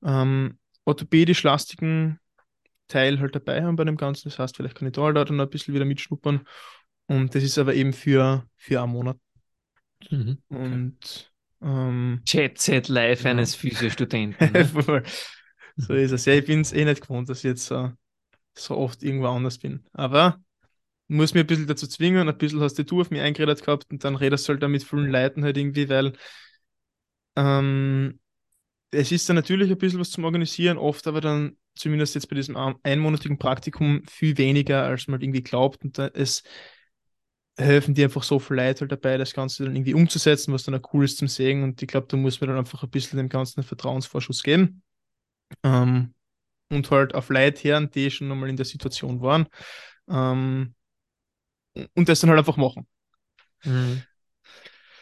ähm, orthopädisch lastigen Teil halt dabei haben bei dem Ganzen. Das heißt, vielleicht kann ich da halt auch dann ein bisschen wieder mitschnuppern. Und das ist aber eben für, für einen Monat. Mhm. Und ähm, Set Life genau. eines Physiostudenten. Ne? so ist es. Ja, ich bin es eh nicht gewohnt, dass ich jetzt so, so oft irgendwo anders bin. Aber muss mir ein bisschen dazu zwingen, ein bisschen hast du auf mich eingeredet gehabt und dann redest du halt da mit vielen Leuten halt irgendwie, weil ähm, es ist dann natürlich ein bisschen was zum Organisieren, oft aber dann zumindest jetzt bei diesem einmonatigen Praktikum viel weniger, als man irgendwie glaubt und es helfen dir einfach so viele Leute halt dabei, das Ganze dann irgendwie umzusetzen, was dann auch cool ist zum Sehen und ich glaube, da muss man dann einfach ein bisschen dem Ganzen einen Vertrauensvorschuss geben ähm, und halt auf Leute hören, die schon nochmal in der Situation waren ähm, und das dann halt einfach machen. Mhm.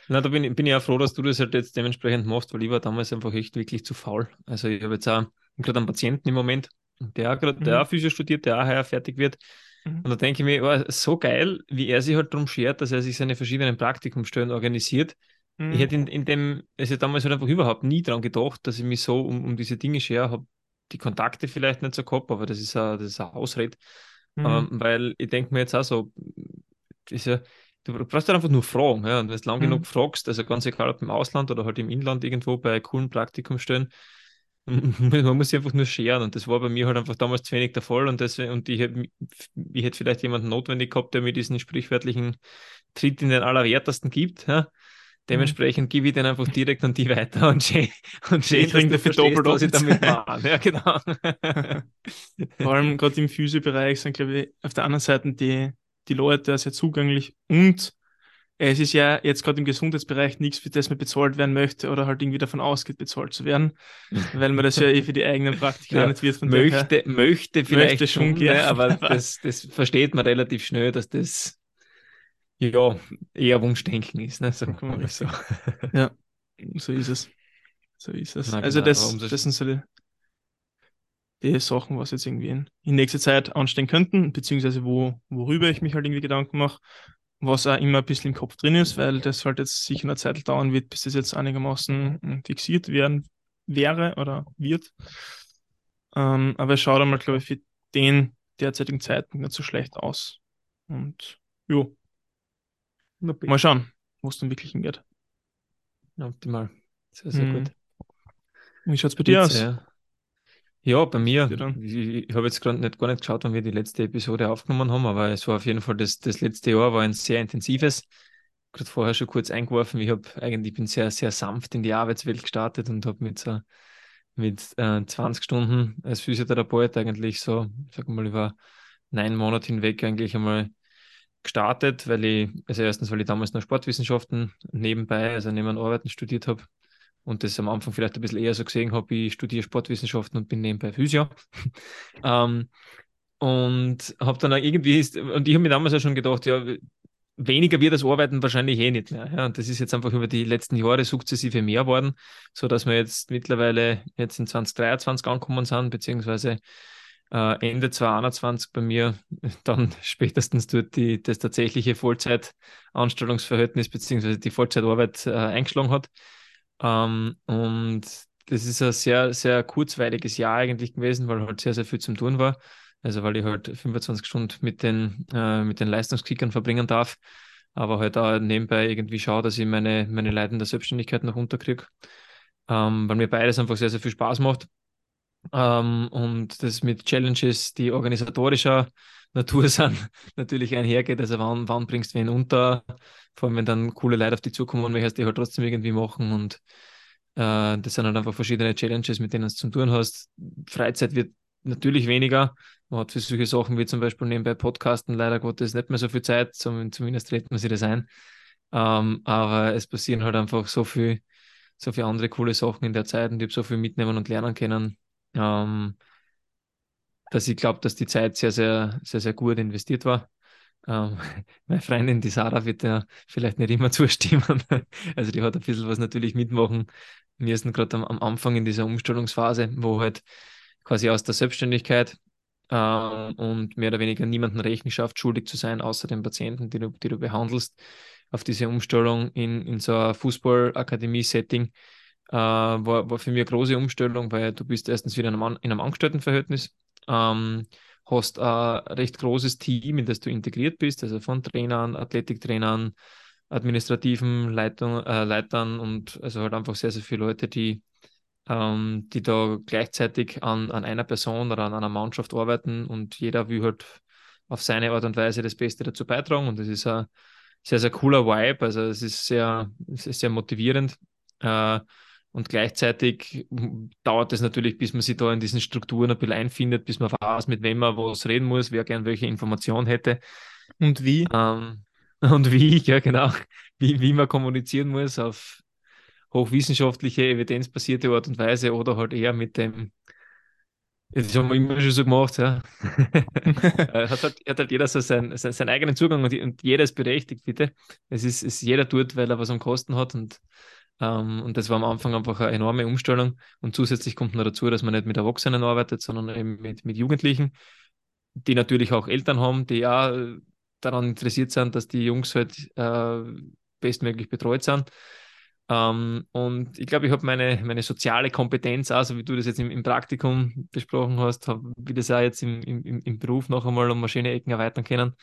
Na, da bin, bin ich auch froh, dass du das halt jetzt dementsprechend machst, weil ich war damals einfach echt wirklich zu faul. Also ich habe jetzt auch gerade einen Patienten im Moment, der gerade, mhm. der auch Physio studiert, der auch heuer fertig wird. Mhm. Und da denke ich mir, oh, so geil, wie er sich halt darum schert, dass er sich seine verschiedenen Praktikumstellen organisiert. Mhm. Ich hätte in, in dem, also damals halt einfach überhaupt nie daran gedacht, dass ich mich so um, um diese Dinge schere, habe die Kontakte vielleicht nicht so gehabt, aber das ist eine, das ist eine Ausrede. Mhm. Ähm, weil ich denke mir jetzt auch so, ist ja, du brauchst halt einfach nur fragen. Ja? Und wenn du lang mhm. genug fragst, also ganz egal ob im Ausland oder halt im Inland irgendwo bei coolen Praktikumstellen, man muss sich einfach nur scheren. Und das war bei mir halt einfach damals zu wenig der Fall. Und, das, und ich, hätte, ich hätte vielleicht jemanden notwendig gehabt, der mir diesen sprichwörtlichen Tritt in den Allerwertesten gibt. Ja? Dementsprechend mhm. gebe ich den einfach direkt an die weiter und schön, und schön ich kriege dafür doppelt was ich damit mache. Ja, genau. Vor allem gerade im Physiobereich sind, glaube ich, auf der anderen Seite die, die Leute sehr zugänglich und es ist ja jetzt gerade im Gesundheitsbereich nichts, für das man bezahlt werden möchte oder halt irgendwie davon ausgeht, bezahlt zu werden, weil man das ja eh für die eigenen Praktika ja, nicht wird. Von möchte, möchte vielleicht möchte schon, gerne, aber das, das versteht man relativ schnell, dass das ja eher Wunschdenken ist. Ne? So, so. Ja, so ist es. So ist es. Na, also genau, das, das sind so die, die Sachen, was jetzt irgendwie in, in nächster Zeit anstehen könnten, beziehungsweise wo, worüber ich mich halt irgendwie Gedanken mache was auch immer ein bisschen im Kopf drin ist, weil das halt jetzt sicher eine Zeit dauern wird, bis das jetzt einigermaßen hm, fixiert werden wäre oder wird. Ähm, aber es schaut einmal, glaube ich, für den derzeitigen Zeitpunkt nicht so schlecht aus. Und jo. Mal schauen, wo es dann wirklich hingeht. Optimal. Sehr, sehr mhm. gut. Wie schaut es bei dir aus? Ja. Ja, bei mir. Ich, ich habe jetzt gerade nicht, gar nicht geschaut, wann wir die letzte Episode aufgenommen haben, aber es war auf jeden Fall das, das letzte Jahr war ein sehr intensives. Gerade vorher schon kurz eingeworfen. Ich habe eigentlich bin sehr, sehr sanft in die Arbeitswelt gestartet und habe mit so mit äh, 20 Stunden als Physiotherapeut eigentlich so, ich sag mal, über neun Monate hinweg eigentlich einmal gestartet, weil ich, also erstens, weil ich damals noch Sportwissenschaften nebenbei, also neben Arbeiten studiert habe und das am Anfang vielleicht ein bisschen eher so gesehen habe, ich studiere Sportwissenschaften und bin nebenbei Physio. ähm, und habe dann irgendwie, und ich habe mir damals ja schon gedacht, ja, weniger wird das Arbeiten wahrscheinlich eh nicht mehr. Ja. Und das ist jetzt einfach über die letzten Jahre sukzessive mehr worden, so dass wir jetzt mittlerweile jetzt in 2023 angekommen sind, beziehungsweise äh, Ende 2021 bei mir dann spätestens dort die, das tatsächliche Vollzeitanstellungsverhältnis beziehungsweise die Vollzeitarbeit äh, eingeschlagen hat. Ähm, und das ist ein sehr, sehr kurzweiliges Jahr eigentlich gewesen, weil halt sehr, sehr viel zum Tun war. Also weil ich halt 25 Stunden mit den, äh, mit den Leistungskickern verbringen darf, aber halt auch nebenbei irgendwie schaue, dass ich meine, meine Leiden der Selbstständigkeit noch unterkriege. Ähm, weil mir beides einfach sehr, sehr viel Spaß macht. Ähm, und das mit Challenges, die organisatorischer Natur sind, natürlich einhergeht. Also wann, wann bringst du wen unter? Vor allem, wenn dann coole Leute auf dich zukommen und möchtest die halt trotzdem irgendwie machen. Und äh, das sind halt einfach verschiedene Challenges, mit denen du zu tun hast. Freizeit wird natürlich weniger. Man hat für solche Sachen wie zum Beispiel nebenbei Podcasten leider Gottes nicht mehr so viel Zeit, zumindest redet man sich das ein. Ähm, aber es passieren halt einfach so viel, so viele andere coole Sachen in der Zeit und ich habe so viel mitnehmen und lernen können, ähm, dass ich glaube, dass die Zeit sehr, sehr, sehr, sehr gut investiert war. Ähm, meine Freundin, die Sarah, wird ja vielleicht nicht immer zustimmen. Also die hat ein bisschen was natürlich mitmachen müssen, gerade am, am Anfang in dieser Umstellungsphase, wo halt quasi aus der Selbstständigkeit ähm, und mehr oder weniger niemanden Rechenschaft schuldig zu sein, außer den Patienten, die du, die du behandelst, auf diese Umstellung in, in so ein Fußballakademie-Setting äh, war, war für mich eine große Umstellung, weil du bist erstens wieder in einem, in einem Angestelltenverhältnis, ähm, hast ein recht großes Team, in das du integriert bist, also von Trainern, Athletiktrainern, administrativen Leitung, äh, Leitern und also halt einfach sehr, sehr viele Leute, die ähm, die da gleichzeitig an, an einer Person oder an einer Mannschaft arbeiten und jeder will halt auf seine Art und Weise das Beste dazu beitragen und das ist ein sehr, sehr cooler Vibe, also es ist sehr, es ist sehr motivierend. Äh, und gleichzeitig dauert es natürlich, bis man sich da in diesen Strukturen ein bisschen einfindet, bis man weiß, mit wem man was reden muss, wer gern welche Information hätte. Und wie? Ähm, und wie, ja genau, wie, wie man kommunizieren muss auf hochwissenschaftliche, evidenzbasierte Art und Weise oder halt eher mit dem, das haben wir immer schon so gemacht, ja. Äh, hat, halt, hat halt jeder so seinen, seinen, seinen eigenen Zugang und, und, jeder ist berechtigt, bitte. Es ist, es jeder tut, weil er was am Kosten hat und, ähm, und das war am Anfang einfach eine enorme Umstellung. Und zusätzlich kommt noch dazu, dass man nicht mit Erwachsenen arbeitet, sondern eben mit, mit Jugendlichen, die natürlich auch Eltern haben, die ja daran interessiert sind, dass die Jungs halt äh, bestmöglich betreut sind. Ähm, und ich glaube, ich habe meine, meine soziale Kompetenz, also wie du das jetzt im, im Praktikum besprochen hast, habe wie das auch jetzt im, im, im Beruf noch einmal um verschiedene Ecken erweitern können.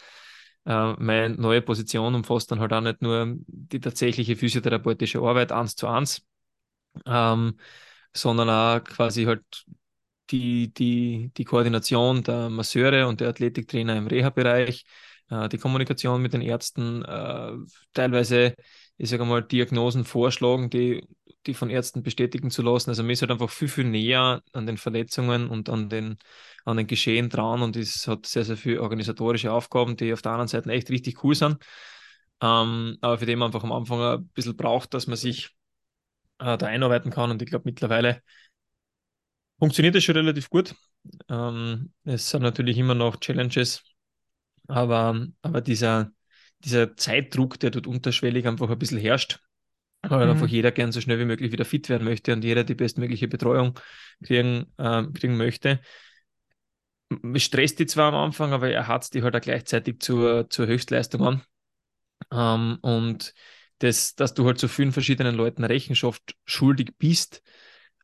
Äh, meine neue Position umfasst dann halt auch nicht nur die tatsächliche physiotherapeutische Arbeit eins zu eins, ähm, sondern auch quasi halt die, die, die Koordination der Masseure und der Athletiktrainer im Reha-Bereich, äh, die Kommunikation mit den Ärzten, äh, teilweise ich sage mal, Diagnosen vorschlagen, die, die von Ärzten bestätigen zu lassen. Also mir ist halt einfach viel, viel näher an den Verletzungen und an den, an den Geschehen dran und es hat sehr, sehr viele organisatorische Aufgaben, die auf der anderen Seite echt richtig cool sind. Ähm, aber für den man einfach am Anfang ein bisschen braucht, dass man sich äh, da einarbeiten kann und ich glaube mittlerweile funktioniert das schon relativ gut. Ähm, es sind natürlich immer noch Challenges, aber, aber dieser, dieser Zeitdruck, der dort unterschwellig einfach ein bisschen herrscht, weil mhm. einfach jeder gern so schnell wie möglich wieder fit werden möchte und jeder die bestmögliche Betreuung kriegen, äh, kriegen möchte. Es stresst die zwar am Anfang, aber er hat die halt auch gleichzeitig zur, zur Höchstleistung an. Ähm, und das, dass du halt so vielen verschiedenen Leuten Rechenschaft schuldig bist,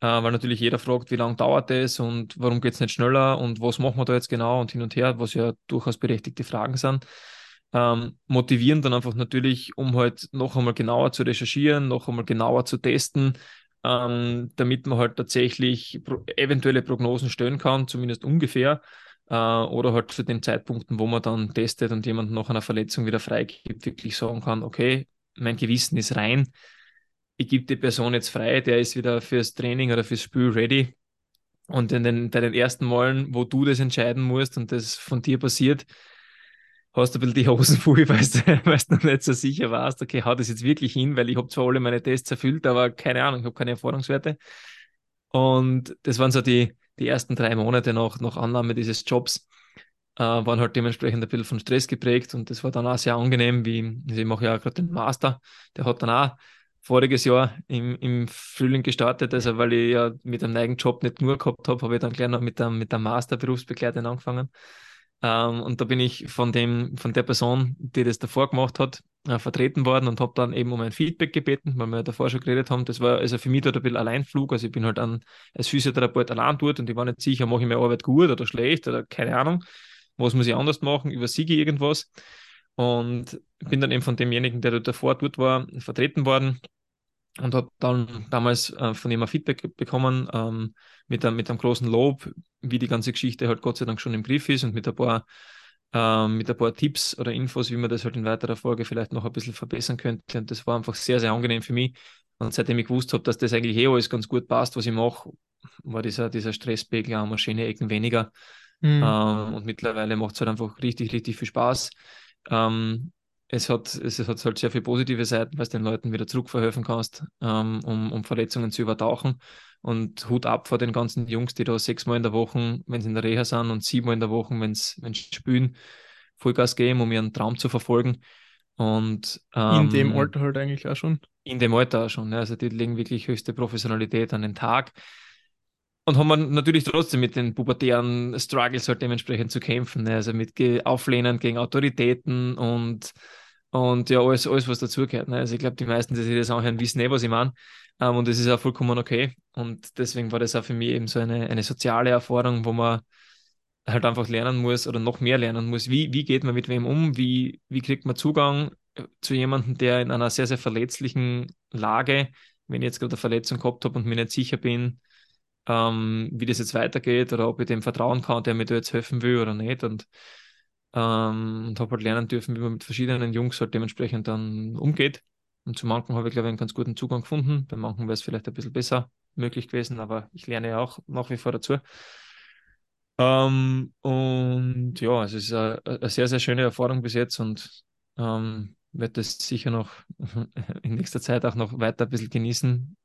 äh, weil natürlich jeder fragt, wie lange dauert das und warum geht es nicht schneller und was machen wir da jetzt genau und hin und her, was ja durchaus berechtigte Fragen sind ähm, motivieren dann einfach natürlich, um halt noch einmal genauer zu recherchieren, noch einmal genauer zu testen, ähm, damit man halt tatsächlich pro eventuelle Prognosen stellen kann, zumindest ungefähr, äh, oder halt zu den Zeitpunkten, wo man dann testet und jemand nach einer Verletzung wieder freigibt, wirklich sagen kann, okay, mein Gewissen ist rein, ich gebe die Person jetzt frei, der ist wieder fürs Training oder fürs Spiel ready. Und in den, bei den ersten Malen, wo du das entscheiden musst und das von dir passiert, hast du ein bisschen die Hosen voll, weil du, noch nicht so sicher warst, okay, hau das jetzt wirklich hin, weil ich habe zwar alle meine Tests erfüllt, aber keine Ahnung, ich habe keine Erfahrungswerte. Und das waren so die, die ersten drei Monate nach, nach Annahme dieses Jobs, äh, waren halt dementsprechend ein bisschen von Stress geprägt und das war dann auch sehr angenehm, wie also ich mache ja gerade den Master, der hat dann auch voriges Jahr im, im Frühling gestartet, also weil ich ja mit einem neuen Job nicht nur gehabt habe, habe ich dann gleich noch mit dem, mit der Master Berufsbegleitung angefangen. Ähm, und da bin ich von dem, von der Person, die das davor gemacht hat, äh, vertreten worden und habe dann eben um ein Feedback gebeten, weil wir davor schon geredet haben. Das war also für mich dort ein bisschen Alleinflug. Also ich bin halt an, als Physiotherapeut allein dort und ich war nicht sicher, mache ich meine Arbeit gut oder schlecht oder keine Ahnung. Was muss ich anders machen? Übersiege ich irgendwas? Und bin dann eben von demjenigen, der dort davor dort war, vertreten worden und habe dann damals äh, von ihm ein Feedback bekommen ähm, mit, einem, mit einem großen Lob, wie die ganze Geschichte halt Gott sei Dank schon im Griff ist und mit ein paar ähm, mit ein paar Tipps oder Infos, wie man das halt in weiterer Folge vielleicht noch ein bisschen verbessern könnte. Und das war einfach sehr, sehr angenehm für mich. Und seitdem ich gewusst habe, dass das eigentlich eh alles ganz gut passt, was ich mache, war dieser, dieser Stresspegel auch mal schöne Ecken weniger. Mhm. Ähm, und mittlerweile macht es halt einfach richtig, richtig viel Spaß. Ähm, es hat, es hat halt sehr viele positive Seiten, weil du den Leuten wieder zurückverhelfen kannst, ähm, um, um Verletzungen zu übertauchen. Und Hut ab vor den ganzen Jungs, die da sechsmal in der Woche, wenn sie in der Reha sind, und siebenmal in der Woche, wenn sie spielen, Vollgas geben, um ihren Traum zu verfolgen. Und, ähm, in dem Alter halt eigentlich auch schon. In dem Alter auch schon. Ja. Also die legen wirklich höchste Professionalität an den Tag. Und haben wir natürlich trotzdem mit den pubertären Struggles halt dementsprechend zu kämpfen. Ne? Also mit Auflehnen gegen Autoritäten und und ja, alles, alles was dazugehört. Ne? Also ich glaube, die meisten, die sich das anhören, wissen eh, was ich meine. Ähm, und das ist auch vollkommen okay. Und deswegen war das auch für mich eben so eine, eine soziale Erfahrung, wo man halt einfach lernen muss oder noch mehr lernen muss. Wie, wie geht man mit wem um? Wie, wie kriegt man Zugang äh, zu jemandem, der in einer sehr, sehr verletzlichen Lage, wenn ich jetzt gerade eine Verletzung gehabt habe und mir nicht sicher bin, ähm, wie das jetzt weitergeht oder ob ich dem vertrauen kann, der mir da jetzt helfen will oder nicht. Und ähm, und habe halt lernen dürfen, wie man mit verschiedenen Jungs halt dementsprechend dann umgeht. Und zu manchen habe ich, glaube ich, einen ganz guten Zugang gefunden. Bei manchen wäre es vielleicht ein bisschen besser möglich gewesen, aber ich lerne ja auch nach wie vor dazu. Ähm, und ja, es ist eine, eine, sehr, sehr schöne Erfahrung bis jetzt und ähm, werde das sicher noch in nächster Zeit auch noch weiter ein bisschen genießen,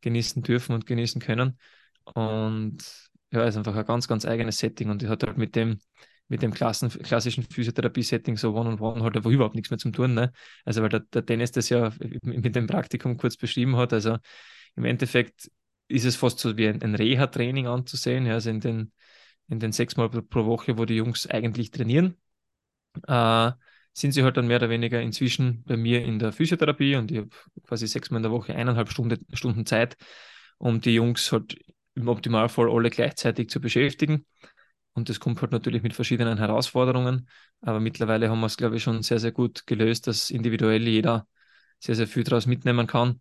genießen dürfen und genießen können. Und ja, es ist einfach ein ganz, ganz eigenes Setting und ich hatte halt mit dem, mit dem Klassen, klassischen Physiotherapie-Setting so One-on-One halt einfach überhaupt nichts mehr zum tun. Ne? Also weil der, der Dennis das ja mit dem Praktikum kurz beschrieben hat. Also im Endeffekt ist es fast so wie ein, ein Reha-Training anzusehen. Ja? Also in den, in den sechs Mal pro Woche, wo die Jungs eigentlich trainieren, äh, sind sie halt dann mehr oder weniger inzwischen bei mir in der Physiotherapie und ich habe quasi sechsmal in der Woche eineinhalb Stunde, Stunden Zeit, um die Jungs halt im Optimalfall alle gleichzeitig zu beschäftigen. Und das kommt halt natürlich mit verschiedenen Herausforderungen. Aber mittlerweile haben wir es, glaube ich, schon sehr, sehr gut gelöst, dass individuell jeder sehr, sehr viel daraus mitnehmen kann.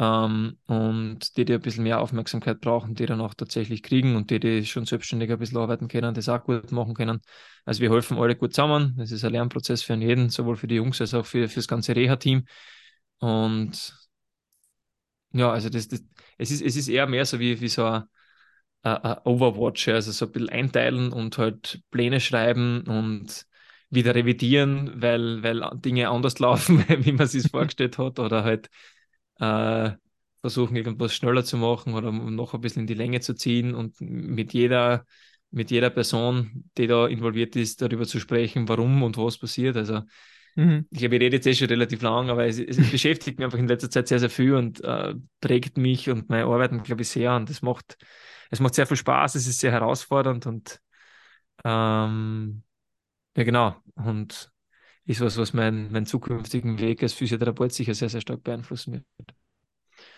Ähm, und die, die ein bisschen mehr Aufmerksamkeit brauchen, die dann auch tatsächlich kriegen und die, die schon selbstständig ein bisschen arbeiten können, das auch gut machen können. Also wir helfen alle gut zusammen. Das ist ein Lernprozess für jeden, sowohl für die Jungs als auch für, für das ganze Reha-Team. Und ja, also das, das, es, ist, es ist eher mehr so wie, wie so ein uh, Overwatch, also so ein bisschen einteilen und halt Pläne schreiben und wieder revidieren, weil, weil Dinge anders laufen, wie man sich vorgestellt hat, oder halt äh, versuchen, irgendwas schneller zu machen oder noch ein bisschen in die Länge zu ziehen und mit jeder, mit jeder Person, die da involviert ist, darüber zu sprechen, warum und was passiert. Also Mhm. Ich ich rede jetzt eh schon relativ lang, aber es, es beschäftigt mich einfach in letzter Zeit sehr, sehr viel und äh, prägt mich und meine Arbeiten, glaube ich, sehr. Und das macht, es macht sehr viel Spaß, es ist sehr herausfordernd und ähm, ja, genau. Und ist was, was meinen mein zukünftigen Weg als Physiotherapeut sicher sehr, sehr stark beeinflussen wird.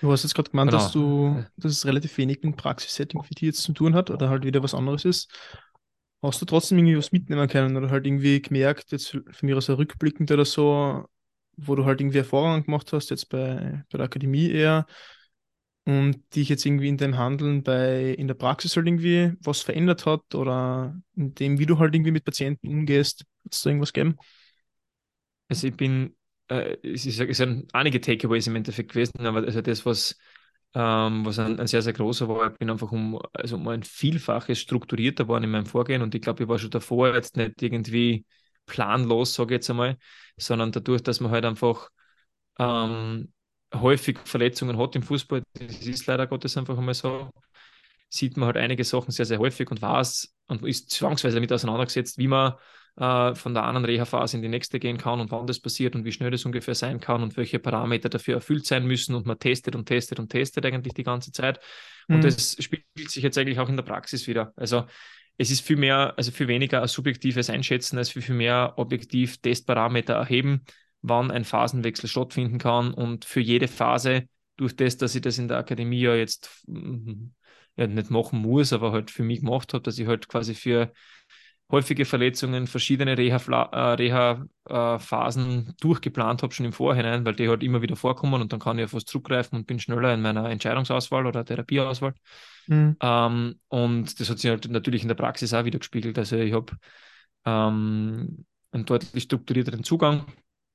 Du hast jetzt gerade gemeint, genau. dass du, dass es relativ wenig mit Praxissetting für dich jetzt zu tun hat oder halt wieder was anderes ist. Hast du trotzdem irgendwie was mitnehmen können oder halt irgendwie gemerkt, jetzt für mich aus so rückblickend oder so, wo du halt irgendwie Erfahrungen gemacht hast, jetzt bei, bei der Akademie eher, und dich jetzt irgendwie in deinem Handeln bei in der Praxis halt irgendwie was verändert hat oder in dem, wie du halt irgendwie mit Patienten umgehst, hat es da irgendwas gegeben? Also ich bin, äh, es, ist, es sind einige Takeaways im Endeffekt gewesen, aber also das, was, ähm, was ein, ein, sehr, sehr großer war, ich bin einfach um, also um ein Vielfaches strukturierter geworden in meinem Vorgehen und ich glaube, ich war schon davor jetzt nicht irgendwie planlos, sage ich jetzt einmal, sondern dadurch, dass man halt einfach ähm, häufig Verletzungen hat im Fußball, das ist leider Gottes einfach einmal so, sieht man halt einige Sachen sehr, sehr häufig und weiß und ist zwangsweise damit auseinandergesetzt, wie man äh, von der einen Reha-Phase in die nächste gehen kann und wann das passiert und wie schnell das ungefähr sein kann und welche Parameter dafür erfüllt sein müssen und man testet und testet und testet eigentlich die ganze Zeit. Und mhm. das spiegelt sich jetzt eigentlich auch in der Praxis wieder. Also es ist viel mehr, also viel weniger ein subjektives Einschätzen als viel, viel mehr objektiv Testparameter erheben wann ein Phasenwechsel stattfinden kann und für jede Phase, durch das, dass ich das in der Akademie ja jetzt mm, ja, nicht machen muss, aber halt für mich gemacht habe, dass ich halt quasi für häufige Verletzungen verschiedene Reha-Phasen Reha, äh, durchgeplant habe, schon im Vorhinein, weil die halt immer wieder vorkommen und dann kann ich auf was zurückgreifen und bin schneller in meiner Entscheidungsauswahl oder Therapieauswahl. Mhm. Ähm, und das hat sich halt natürlich in der Praxis auch wieder gespiegelt. Also ich habe ähm, einen deutlich strukturierteren Zugang,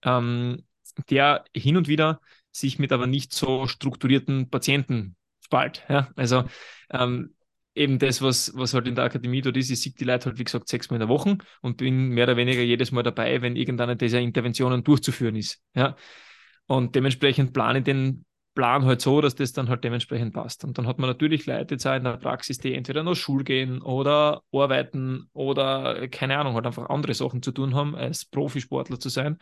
ähm, der hin und wieder sich mit aber nicht so strukturierten Patienten spalt. Ja? Also ähm, eben das, was, was halt in der Akademie dort ist, ich sehe die Leute halt, wie gesagt, sechsmal in der Woche und bin mehr oder weniger jedes Mal dabei, wenn irgendeine dieser Interventionen durchzuführen ist. Ja? Und dementsprechend plane ich den Plan halt so, dass das dann halt dementsprechend passt. Und dann hat man natürlich Leute jetzt auch in der Praxis, die entweder noch Schule gehen oder arbeiten oder keine Ahnung, halt einfach andere Sachen zu tun haben, als Profisportler zu sein.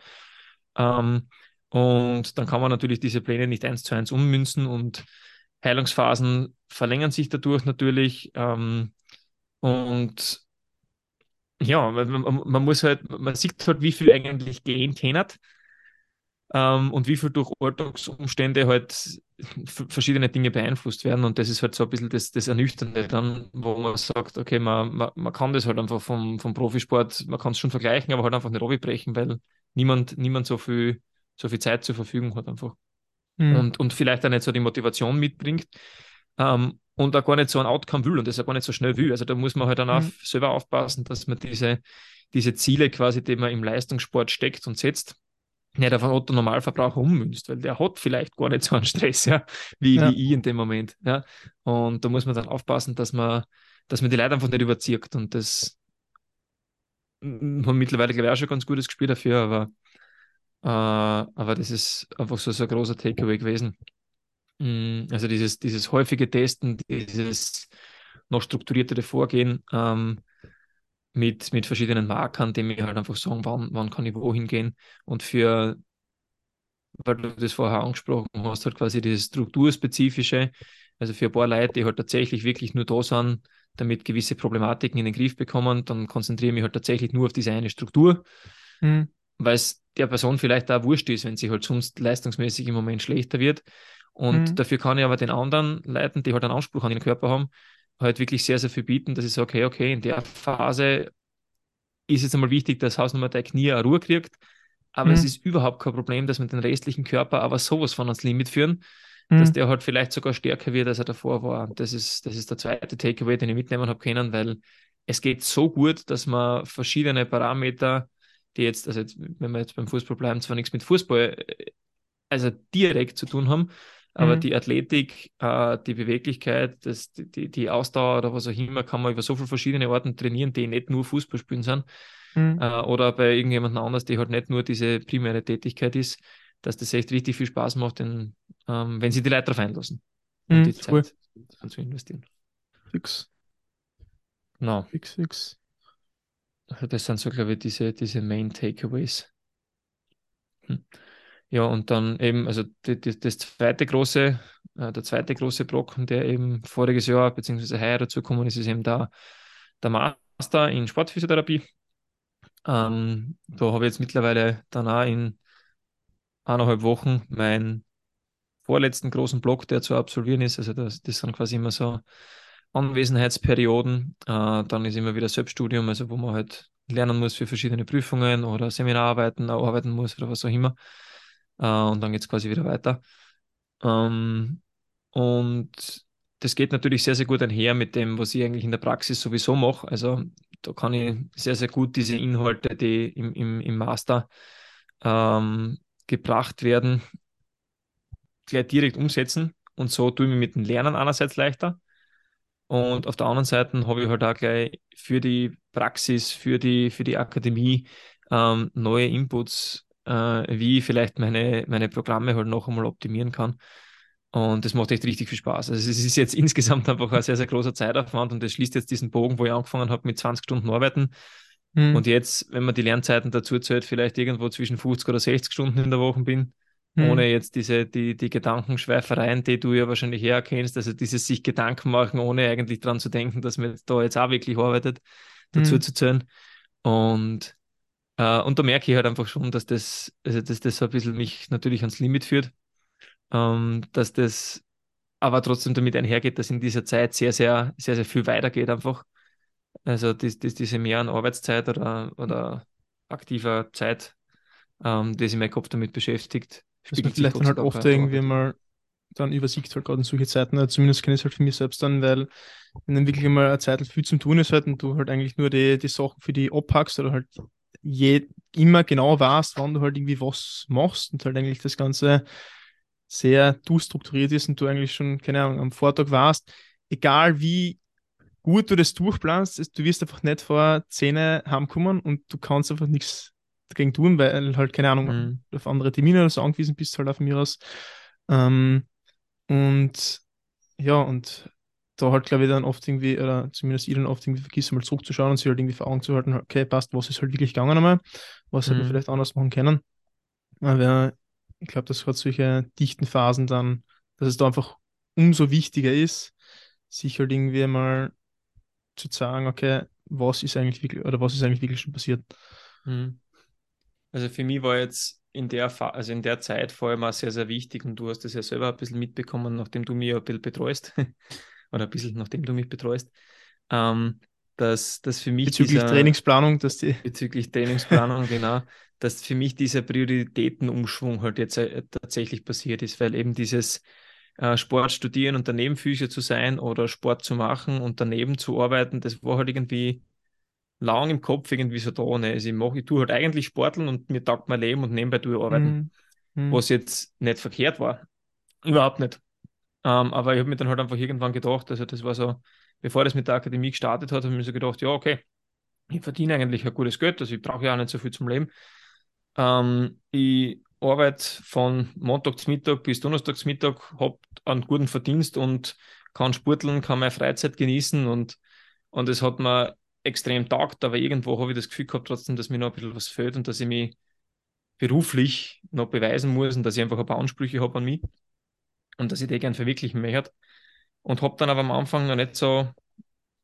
Ähm, und dann kann man natürlich diese Pläne nicht eins zu eins ummünzen und Heilungsphasen verlängern sich dadurch natürlich. Ähm, und ja, man, man, muss halt, man sieht halt, wie viel eigentlich gehen hat ähm, und wie viel durch Alltagsumstände halt verschiedene Dinge beeinflusst werden. Und das ist halt so ein bisschen das, das Ernüchternde dann, wo man sagt, okay, man, man, man kann das halt einfach vom, vom Profisport, man kann es schon vergleichen, aber halt einfach nicht runterbrechen, weil niemand, niemand so viel, so viel Zeit zur Verfügung hat einfach. Mhm. Und, und vielleicht auch nicht so die Motivation mitbringt. Ähm, und auch gar nicht so ein Outcome will und das auch gar nicht so schnell will. Also da muss man halt dann auch mhm. selber aufpassen, dass man diese, diese Ziele quasi, die man im Leistungssport steckt und setzt, nicht auf einen Otto Normalverbraucher ummünzt, weil der hat vielleicht gar nicht so einen Stress, ja, wie, ja. wie ich in dem Moment. Ja. Und da muss man dann aufpassen, dass man, dass man die Leute einfach nicht überzieht. Und das haben mittlerweile, glaube ich, auch schon ganz gutes Gespür dafür, aber, äh, aber das ist einfach so, so ein großer Takeaway gewesen. Mm, also dieses, dieses häufige Testen, dieses noch strukturiertere Vorgehen, ähm, mit, mit verschiedenen Markern, die mir halt einfach sagen, wann, wann kann ich wohin gehen. Und für, weil du das vorher angesprochen hast, halt quasi dieses strukturspezifische, also für ein paar Leute, die halt tatsächlich wirklich nur da sind, damit gewisse Problematiken in den Griff bekommen, dann konzentriere ich mich halt tatsächlich nur auf diese eine Struktur, mhm. weil es der Person vielleicht auch wurscht ist, wenn sie halt sonst leistungsmäßig im Moment schlechter wird. Und mhm. dafür kann ich aber den anderen Leuten, die halt einen Anspruch an den Körper haben, halt wirklich sehr, sehr viel bieten, dass ich sage, okay, okay, in der Phase ist jetzt einmal wichtig, dass Hausnummer der Knie eine Ruhe kriegt, aber mhm. es ist überhaupt kein Problem, dass wir den restlichen Körper aber sowas von ans Limit führen, mhm. dass der halt vielleicht sogar stärker wird, als er davor war. Das ist, das ist der zweite Takeaway, den ich mitnehmen habe können, weil es geht so gut, dass man verschiedene Parameter, die jetzt, also jetzt, wenn wir jetzt beim Fußball bleiben, zwar nichts mit Fußball, äh, also direkt zu tun haben, aber mhm. die Athletik, äh, die Beweglichkeit, das, die, die Ausdauer oder was auch immer, kann man über so viele verschiedene Arten trainieren, die nicht nur Fußball spielen sind. Mhm. Äh, oder bei irgendjemandem anders, die halt nicht nur diese primäre Tätigkeit ist, dass das echt richtig viel Spaß macht, denn, ähm, wenn sie die Leute darauf einlassen. Mhm, die Zeit cool. zu investieren. Fix. Genau. Fix, fix. Also das sind so, glaube ich, diese, diese Main Takeaways. Hm. Ja, und dann eben, also die, die, das zweite große, äh, der zweite große Brocken, der eben voriges Jahr bzw. heuer dazu gekommen ist, ist eben der, der Master in Sportphysiotherapie. Ähm, da habe ich jetzt mittlerweile danach in eineinhalb Wochen meinen vorletzten großen Block, der zu absolvieren ist. Also das, das sind quasi immer so Anwesenheitsperioden. Äh, dann ist immer wieder Selbststudium, also wo man halt lernen muss für verschiedene Prüfungen oder Seminararbeiten arbeiten muss oder was auch immer. Äh, und dann geht es quasi wieder weiter. Ähm, und das geht natürlich sehr, sehr gut einher mit dem, was ich eigentlich in der Praxis sowieso mache. Also da kann ich sehr, sehr gut diese Inhalte, die im, im, im Master ähm, gebracht werden, gleich direkt umsetzen. Und so tue ich mir mit dem Lernen einerseits leichter. Und auf der anderen Seite habe ich halt auch gleich für die Praxis, für die, für die Akademie ähm, neue Inputs wie ich vielleicht meine, meine Programme halt noch einmal optimieren kann. Und das macht echt richtig viel Spaß. Also es ist jetzt insgesamt einfach ein sehr, sehr großer Zeitaufwand und das schließt jetzt diesen Bogen, wo ich angefangen habe mit 20 Stunden Arbeiten. Mhm. Und jetzt, wenn man die Lernzeiten dazu zählt, vielleicht irgendwo zwischen 50 oder 60 Stunden in der Woche bin, mhm. ohne jetzt diese, die, die Gedankenschweifereien, die du ja wahrscheinlich herkennst, also dieses sich Gedanken machen, ohne eigentlich dran zu denken, dass man da jetzt auch wirklich arbeitet, dazu mhm. zu zählen. Und Äh, und da merke ich halt einfach schon, dass das, also dass das so ein bisschen mich natürlich ans Limit führt. Ähm, dass das aber trotzdem damit einhergeht, dass in dieser Zeit sehr, sehr, sehr, sehr viel weitergeht einfach. Also das, das, diese mehr an Arbeitszeit oder, oder aktiver Zeit, ähm, die sich mein Kopf damit beschäftigt. Dass man vielleicht dann halt oft irgendwie mal dann übersiegt halt gerade in solche Zeiten, also zumindest kenne ich es halt für mich selbst dann, weil wenn dann wirklich mal eine Zeit viel zum tun ist halt und du halt eigentlich nur die, die Sachen für die abhackst oder halt je, immer genau weißt, wann du halt irgendwie was machst und halt eigentlich das Ganze sehr du strukturiert ist und du eigentlich schon, keine Ahnung, am Vortag warst, egal wie gut du das durchplanst, du wirst einfach nicht vor Zähne heimkommen und du kannst einfach nichts dagegen tun, weil halt, keine Ahnung, mhm. auf andere Termine oder so angewiesen bist, halt auf mir aus. Ähm, und ja, und da halt, glaube ich, dann oft irgendwie, oder zumindest ich dann oft irgendwie vergisst, mal zurückzuschauen und sich halt irgendwie vor Augen zu halten, okay, passt, was ist halt wirklich gegangen einmal, was mhm. hätte vielleicht anders machen können. Aber ich glaube, dass gerade solche dichten Phasen dann, dass es da einfach umso wichtiger ist, sich halt irgendwie mal zu sagen, okay, was ist eigentlich wirklich, oder was ist eigentlich wirklich schon passiert. Mhm. Also für mich war jetzt in der, also in der Zeit vor allem auch sehr, sehr wichtig und du hast das ja selber ein bisschen mitbekommen, nachdem du mich ein bisschen betreust, oder ein bisschen nachdem du mich betreust, ähm, dass, dass für mich. Bezüglich dieser, Trainingsplanung, dass die. Bezüglich Trainingsplanung, genau, dass für mich dieser Prioritätenumschwung halt jetzt äh, tatsächlich passiert ist, weil eben dieses äh, Sport studieren und daneben Physio zu sein oder Sport zu machen und daneben zu arbeiten, das war halt irgendwie lang im Kopf irgendwie so da. Ne? Also ich, mach, ich tue halt eigentlich Sporteln und mir taugt mein Leben und nebenbei tue ich arbeiten. Mhm. Was jetzt nicht verkehrt war. Überhaupt nicht. Ähm, aber ich habe mir dann halt einfach irgendwann gedacht, also das war so, bevor das mit der Akademie gestartet hat, habe ich mir so gedacht, ja, okay, ich verdiene eigentlich ein gutes Geld, also ich brauche ja auch nicht so viel zum Leben. Ähm, ich arbeite von Montag zum Mittag bis Donnerstag zum Mittag, habe einen guten Verdienst und kann sporteln, kann meine Freizeit genießen und, und es hat mir extrem taugt, aber irgendwo habe ich das Gefühl gehabt trotzdem, dass mir noch ein bisschen was fehlt und dass ich mich beruflich noch beweisen muss und dass ich einfach ein paar Ansprüche habe an mich und dass ich die gern verwirklichen möchte. Und habe dann aber am Anfang noch nicht so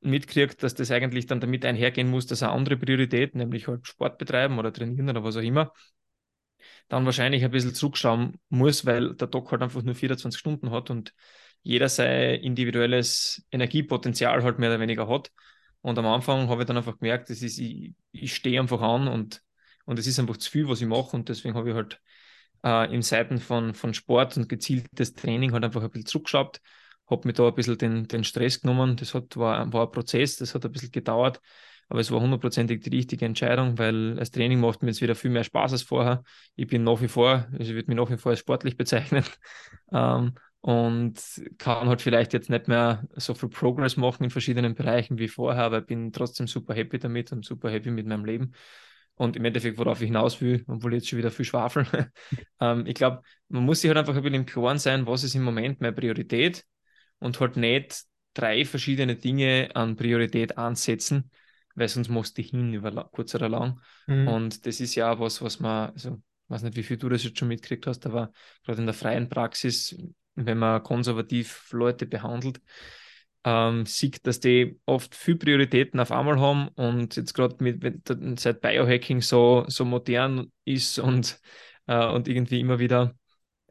mitkriegt, dass das eigentlich dann damit einhergehen muss, dass eine andere Priorität, nämlich halt Sport betreiben oder trainieren oder was auch immer, dann wahrscheinlich ein bisschen zurückschauen muss, weil der Doc halt einfach nur 24 Stunden hat und jeder sein individuelles Energiepotenzial halt mehr oder weniger hat. Und am Anfang habe ich dann einfach gemerkt, das ist, ich, ich stehe einfach an und, und es ist einfach zu viel, was ich mache. Und deswegen habe ich halt äh, im Seiten von, von Sport und gezieltes Training halt einfach ein bisschen zurückgeschaut, habe mir da ein bisschen den, den Stress genommen. Das hat, war, war ein Prozess, das hat ein bisschen gedauert, aber es war hundertprozentig die richtige Entscheidung, weil das Training macht mir jetzt wieder viel mehr Spaß als vorher. Ich bin nach wie vor, also ich würde mich nach wie vor als sportlich bezeichnen. Ähm, und kann halt vielleicht jetzt nicht mehr so viel Progress machen in verschiedenen Bereichen wie vorher, aber bin trotzdem super happy damit und super happy mit meinem Leben. Und im Endeffekt, worauf ich hinaus will, obwohl ich jetzt schon wieder viel schwafel, ähm, ich glaube, man muss sich halt einfach ein bisschen im Klaren sein, was ist im Moment meine Priorität und halt nicht drei verschiedene Dinge an Priorität ansetzen, weil sonst musst du hin über kurz oder lang. Mhm. Und das ist ja was, was man, also ich weiß nicht, wie viel du das jetzt schon mitgekriegt hast, aber gerade in der freien Praxis, wenn man konservativ Leute behandelt, ähm, sieht, dass die oft viel Prioritäten auf einmal haben und jetzt gerade seit Biohacking so, so modern ist und, äh, und irgendwie immer wieder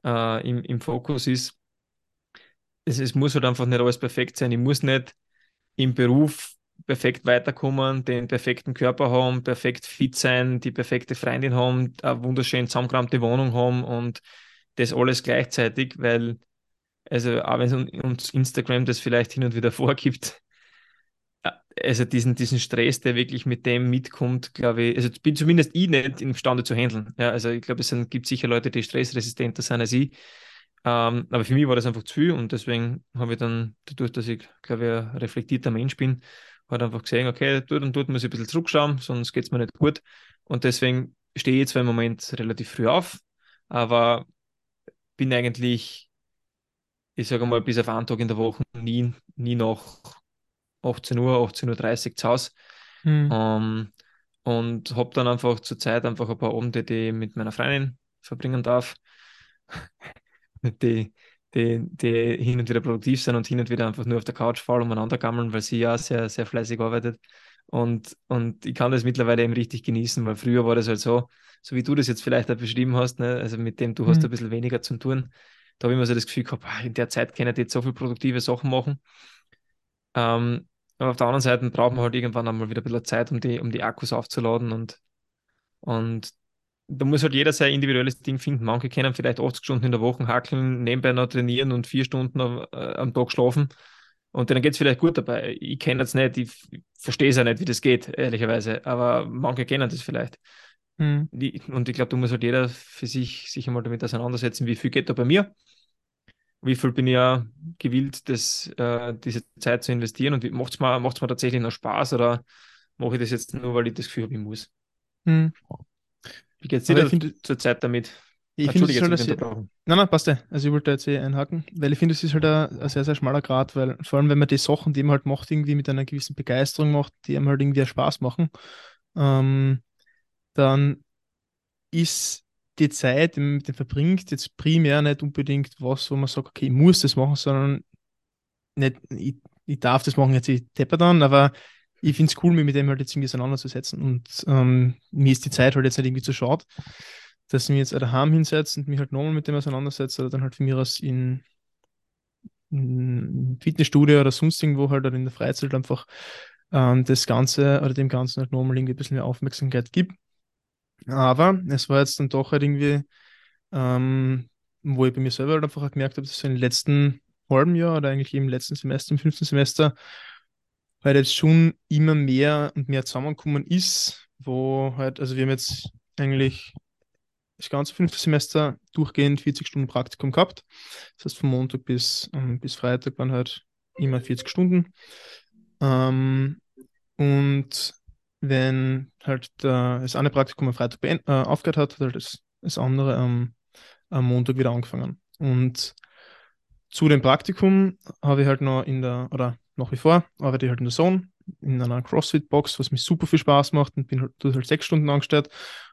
äh, im, im Fokus ist, es, es muss halt einfach nicht alles perfekt sein. Ich muss nicht im Beruf perfekt weiterkommen, den perfekten Körper haben, perfekt fit sein, die perfekte Freundin haben, eine wunderschön zusammengeramte Wohnung haben und das alles gleichzeitig, weil, also auch wenn uns Instagram das vielleicht hin und wieder vorgibt, äh, also diesen, diesen Stress, der wirklich mit dem mitkommt, glaube ich, also bin zumindest ich nicht imstande zu handeln. Ja, also ich glaube, es sind, gibt sicher Leute, die stressresistenter sind als ich. Ähm, aber für mich war das einfach zu viel und deswegen habe ich dann, dadurch, dass ich, glaube ich, ein reflektierter Mensch bin, halt einfach gesehen, okay, dort und dort muss ich ein bisschen zurückschauen, sonst geht es mir nicht gut. Und deswegen stehe ich zwar im Moment relativ früh auf, aber bin eigentlich, ich sage mal, bis auf einen Tag in der Woche nie, nie nach 18 Uhr, 18.30 Uhr zu Hause. Hm. Um, und habe dann einfach zur Zeit einfach ein paar Abende, die ich mit meiner Freundin verbringen darf die, die, die hin und wieder produktiv sind und hin und wieder einfach nur auf der Couch faul umeinander gammeln, weil sie ja sehr, sehr fleißig arbeitet. Und, und ich kann das mittlerweile eben richtig genießen, weil früher war das halt so, so wie du das jetzt vielleicht auch beschrieben hast, ne? also mit dem du hast Mhm. ein bisschen weniger zu tun. Da habe ich immer so das Gefühl gehabt, ah, in der Zeit kann ich jetzt so viele produktive Sachen machen. Ähm, aber auf der anderen Seite braucht man halt irgendwann einmal wieder ein bisschen Zeit, um die, um die Akkus aufzuladen und, und da muss halt jeder sein individuelles Ding finden. Manche können vielleicht 80 Stunden in der Woche hackeln, nebenbei noch trainieren und vier Stunden am, äh, am Tag schlafen. Und denen geht es vielleicht gut dabei. Ich kenne es nicht, ich verstehe es ja nicht, wie das geht, ehrlicherweise. Aber manche kennen das vielleicht. Mhm. Die, und ich glaube, da muss halt jeder für sich sich einmal damit auseinandersetzen, wie viel geht da bei mir, wie viel bin ich ja gewillt, das, äh, diese Zeit zu investieren und macht es mir, macht's mir tatsächlich noch Spaß oder mache ich das jetzt nur, weil ich das Gefühl habe, ich muss. Mhm. Wie geht es dir ich finde- zur Zeit damit? Ich finde, es halt ich. Nein, nein, passt ja. Also ich wollte jetzt eh einhaken, weil ich finde, es ist halt ein, ein sehr, sehr schmaler Grad, weil vor allem, wenn man die Sachen, die man halt macht, irgendwie mit einer gewissen Begeisterung macht, die einem halt irgendwie auch Spaß machen, ähm, dann ist die Zeit, die man mit dem verbringt, jetzt primär nicht unbedingt was, wo man sagt, okay, ich muss das machen, sondern nicht, ich, ich darf das machen, jetzt ich depper dann, aber ich finde es cool, mich mit dem halt jetzt irgendwie auseinanderzusetzen. Und ähm, mir ist die Zeit halt jetzt nicht irgendwie zu schade, dass ich mich jetzt daheim hinsetze und mich halt nochmal mit dem auseinandersetze oder dann halt von mir aus in, in Fitnessstudio oder sonst irgendwo halt oder in der Freizeit einfach ähm, das Ganze oder dem Ganzen halt nochmal irgendwie ein bisschen mehr Aufmerksamkeit gibt. Aber es war jetzt dann doch halt irgendwie, ähm, wo ich bei mir selber halt einfach gemerkt habe, dass im letzten halben Jahr oder eigentlich im letzten Semester, im fünften Semester, halt jetzt schon immer mehr und mehr zusammengekommen ist, wo halt, also wir haben jetzt eigentlich das ganze fünfte Semester durchgehend 40 Stunden Praktikum gehabt. Das heißt, von Montag bis, ähm, bis Freitag waren halt immer 40 Stunden. Ähm, und wenn halt der, das eine Praktikum am Freitag äh, aufgehört hat, hat halt das, das andere am, am Montag wieder angefangen. Und zu dem Praktikum habe ich halt noch in der, oder nach wie vor, arbeite ich halt in der Zone, in einer CrossFit-Box, was mir super viel Spaß macht und bin halt, halt sechs Stunden angestellt.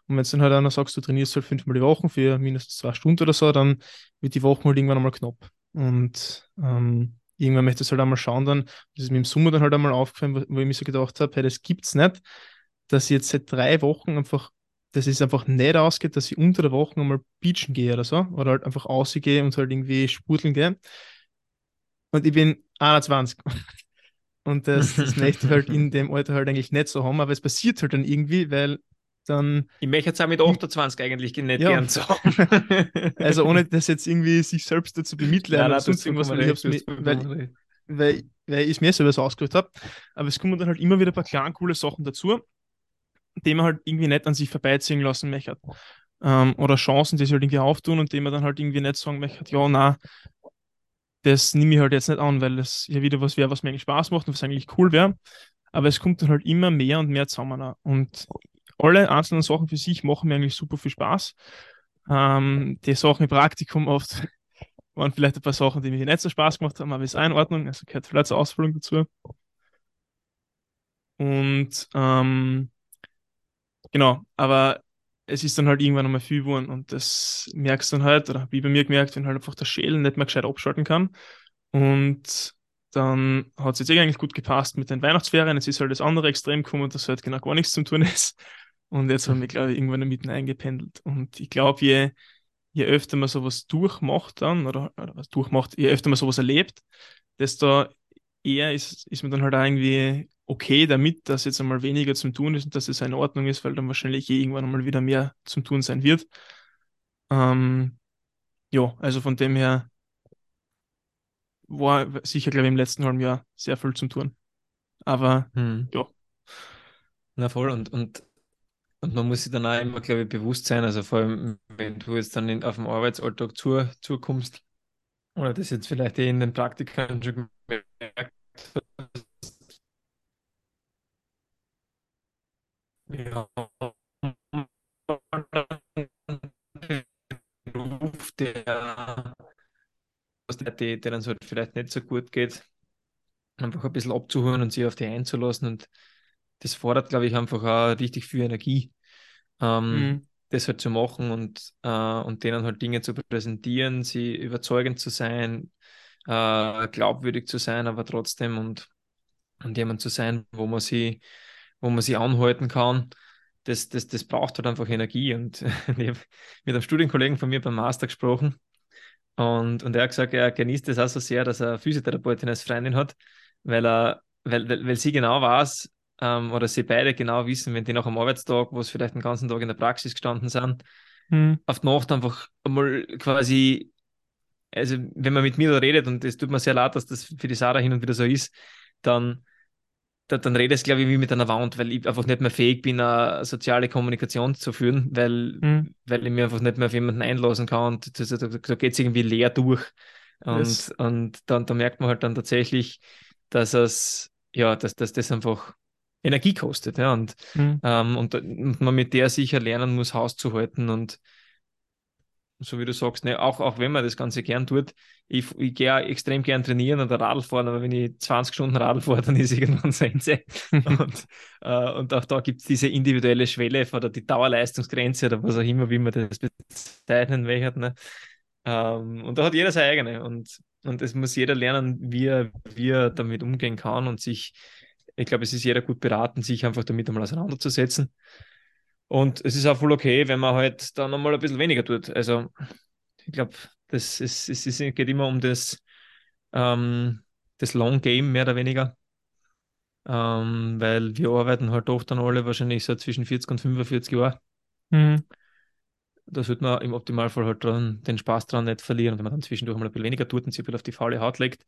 Und wenn du dann halt einer sagst, du trainierst halt fünfmal die Woche für mindestens zwei Stunden oder so, dann wird die Woche halt irgendwann einmal knapp. Und ähm, irgendwann möchte ich es halt einmal schauen dann, das ist mir im Sommer dann halt einmal aufgefallen, wo, wo ich mir so gedacht habe, hey, das gibt's nicht, dass ich jetzt seit drei Wochen einfach, dass es einfach nicht ausgeht, dass ich unter der Woche einmal beachen gehe oder so, oder halt einfach ausgehe und halt irgendwie spurteln gehe. Und ich bin 21. Und das, das möchte ich halt in dem Alter halt eigentlich nicht so haben, aber es passiert halt dann irgendwie, weil dann, Ich möchte jetzt auch mit 28 eigentlich nicht Ja. gern so also ohne das jetzt irgendwie sich selbst dazu bemitleiden oder sonst irgendwas, weil ich mir, weil, weil, weil ich es mir selber so ausgehört habe. Aber es kommen dann halt immer wieder ein paar kleine coole Sachen dazu, die man halt irgendwie nicht an sich vorbeiziehen lassen möchte. Ähm, oder Chancen, die sich halt irgendwie auftun und die man dann halt irgendwie nicht sagen möchte, ja, na, das nehme ich halt jetzt nicht an, weil das ja wieder was wäre, was mir eigentlich Spaß macht und was eigentlich cool wäre. Aber es kommt dann halt immer mehr und mehr zusammen. Und alle einzelnen Sachen für sich machen mir eigentlich super viel Spaß. Ähm, die Sachen im Praktikum oft waren vielleicht ein paar Sachen, die mir nicht so Spaß gemacht haben, aber ist auch in Ordnung. Also gehört vielleicht zur Ausführung dazu. Und ähm, genau, aber es ist dann halt irgendwann einmal viel geworden und das merkst du dann halt, oder wie bei mir gemerkt, wenn halt einfach der Schädel nicht mehr gescheit abschalten kann. Und dann hat es jetzt eh eigentlich gut gepasst mit den Weihnachtsferien. Jetzt ist halt das andere Extrem gekommen, dass halt genau gar nichts zum tun ist. Und jetzt haben wir, glaube ich, irgendwann mitten eingependelt. Und ich glaube, je, je öfter man sowas durchmacht dann, oder, oder was durchmacht, je öfter man sowas erlebt, desto eher ist, ist man dann halt auch irgendwie okay damit, dass jetzt einmal weniger zum Tun ist und dass es in Ordnung ist, weil dann wahrscheinlich eh irgendwann einmal wieder mehr zum Tun sein wird. Ähm, ja, also von dem her war sicher, glaube ich, im letzten halben Jahr sehr viel zum Tun. Aber Hm. Ja. Na voll und, und, und man muss sich dann auch immer, glaube ich, bewusst sein, also vor allem, wenn du jetzt dann in, auf dem Arbeitsalltag zu, zukommst, oder das jetzt vielleicht eh in den Praktikern schon gemerkt hast, ja, Beruf, der, der, der dann so vielleicht nicht so gut geht, einfach ein bisschen abzuholen und sich auf die einzulassen und das fordert, glaube ich, einfach auch richtig viel Energie, ähm, Mhm. das halt zu machen und, äh, und denen halt Dinge zu präsentieren, sie überzeugend zu sein, äh, glaubwürdig zu sein, aber trotzdem und, und jemand zu sein, wo man sie wo man sich anhalten kann, das, das, das braucht halt einfach Energie. Und ich habe mit einem Studienkollegen von mir beim Master gesprochen und, und er hat gesagt, er genießt es auch so sehr, dass er Physiotherapeutin als Freundin hat, weil, er, weil, weil, weil sie genau weiß, ähm, oder sie beide genau wissen, wenn die nach einem Arbeitstag, wo es vielleicht den ganzen Tag in der Praxis gestanden sind, mhm. auf die Nacht einfach einmal quasi, also wenn man mit mir da redet, und es tut mir sehr leid, dass das für die Sarah hin und wieder so ist, dann da, dann redest glaube ich, wie mit einer Wand, weil ich einfach nicht mehr fähig bin, eine soziale Kommunikation zu führen, weil, mhm. weil ich mir einfach nicht mehr auf jemanden einlassen kann und das, da, da geht es irgendwie leer durch. Und, yes. und dann, da merkt man halt dann tatsächlich, dass es, ja, dass, dass das einfach Energie kostet, ja, und, mhm. ähm, und, und man mit der sicher lernen muss, Haus zu halten und so wie du sagst, ne, auch, auch wenn man das Ganze gern tut, ich, ich gehe extrem gern trainieren oder Radl fahren, aber wenn ich 20 Stunden Radl fahre, dann ist irgendwann Sense. und, äh, und auch da gibt es diese individuelle Schwelle oder die Dauerleistungsgrenze oder was auch immer, wie man das bezeichnen möchte. Ne? Ähm, und da hat jeder seine eigene und, und es muss jeder lernen, wie er, wie er damit umgehen kann und sich, ich glaube, es ist jeder gut beraten, sich einfach damit einmal auseinanderzusetzen. Und es ist auch voll okay, wenn man halt dann nochmal ein bisschen weniger tut. Also ich glaube, das ist, es ist, geht immer um das, ähm, das Long Game mehr oder weniger. Ähm, weil wir arbeiten halt oft dann alle wahrscheinlich so zwischen 40 und 45 Jahren. Mhm. Da sollte man im Optimalfall halt dran, den Spaß dran nicht verlieren. Und wenn man dann zwischendurch mal ein bisschen weniger tut und sich ein bisschen auf die faule Haut legt,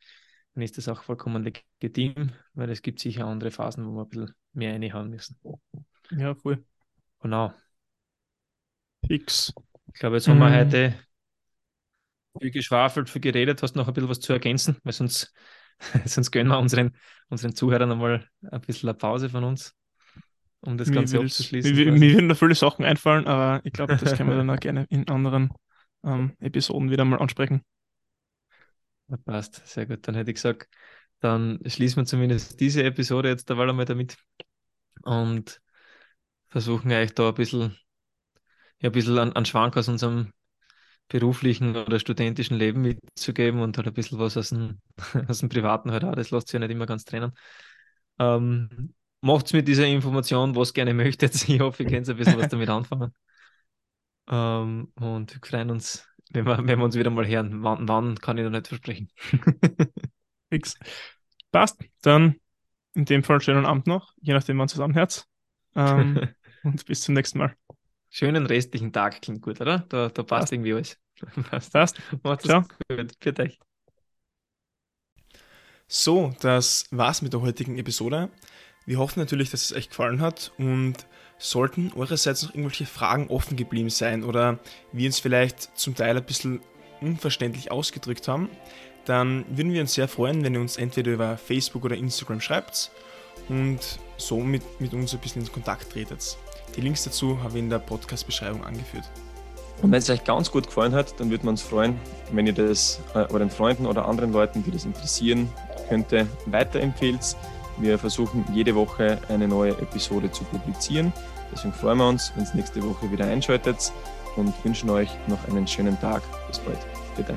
dann ist das auch vollkommen legitim, weil es gibt sicher andere Phasen, wo wir ein bisschen mehr reinhauen müssen. Ja, voll. Genau. Fix. Ich glaube, jetzt haben wir mhm. heute viel geschwafelt, viel geredet. Hast du noch ein bisschen was zu ergänzen? Weil sonst, sonst gönnen wir unseren, unseren Zuhörern einmal ein bisschen eine Pause von uns, um das mir Ganze abzuschließen. Mir, mir würden da viele Sachen einfallen, aber ich glaube, das können wir dann auch gerne in anderen ähm, Episoden wieder mal ansprechen. Passt, sehr gut. Dann hätte ich gesagt, dann schließen wir zumindest diese Episode jetzt da einmal damit. Und versuchen euch da ein bisschen, ja, ein bisschen an, an Schwank aus unserem beruflichen oder studentischen Leben mitzugeben und halt ein bisschen was aus dem, aus dem Privaten halt auch. Das lässt sich ja nicht immer ganz trennen. Ähm, Macht mit dieser Information, was gerne möchtet. Ich hoffe, ihr könnt ein bisschen was damit anfangen. Ähm, und wir freuen uns, wenn wir, wenn wir uns wieder mal hören. Wann, wann kann ich noch nicht versprechen. Fix. Passt. Dann in dem Fall schönen Abend noch, je nachdem, wann zusammenhört. Ähm, und bis zum nächsten Mal. Schönen restlichen Tag klingt gut, oder? Da, da passt, passt. irgendwie alles. passt. passt. Macht's Ciao. gut. Für euch. So, das war's mit der heutigen Episode. Wir hoffen natürlich, dass es euch gefallen hat und sollten eurerseits noch irgendwelche Fragen offen geblieben sein oder wir uns vielleicht zum Teil ein bisschen unverständlich ausgedrückt haben, dann würden wir uns sehr freuen, wenn ihr uns entweder über Facebook oder Instagram schreibt und somit mit uns ein bisschen in Kontakt tretet. Die Links dazu habe ich in der Podcast-Beschreibung angeführt. Und wenn es euch ganz gut gefallen hat, dann würden wir uns freuen, wenn ihr das äh, euren Freunden oder anderen Leuten, die das interessieren könnte, weiterempfehlt. Wir versuchen jede Woche eine neue Episode zu publizieren. Deswegen freuen wir uns, wenn ihr nächste Woche wieder einschaltet und wünschen euch noch einen schönen Tag. Bis bald. Bitte.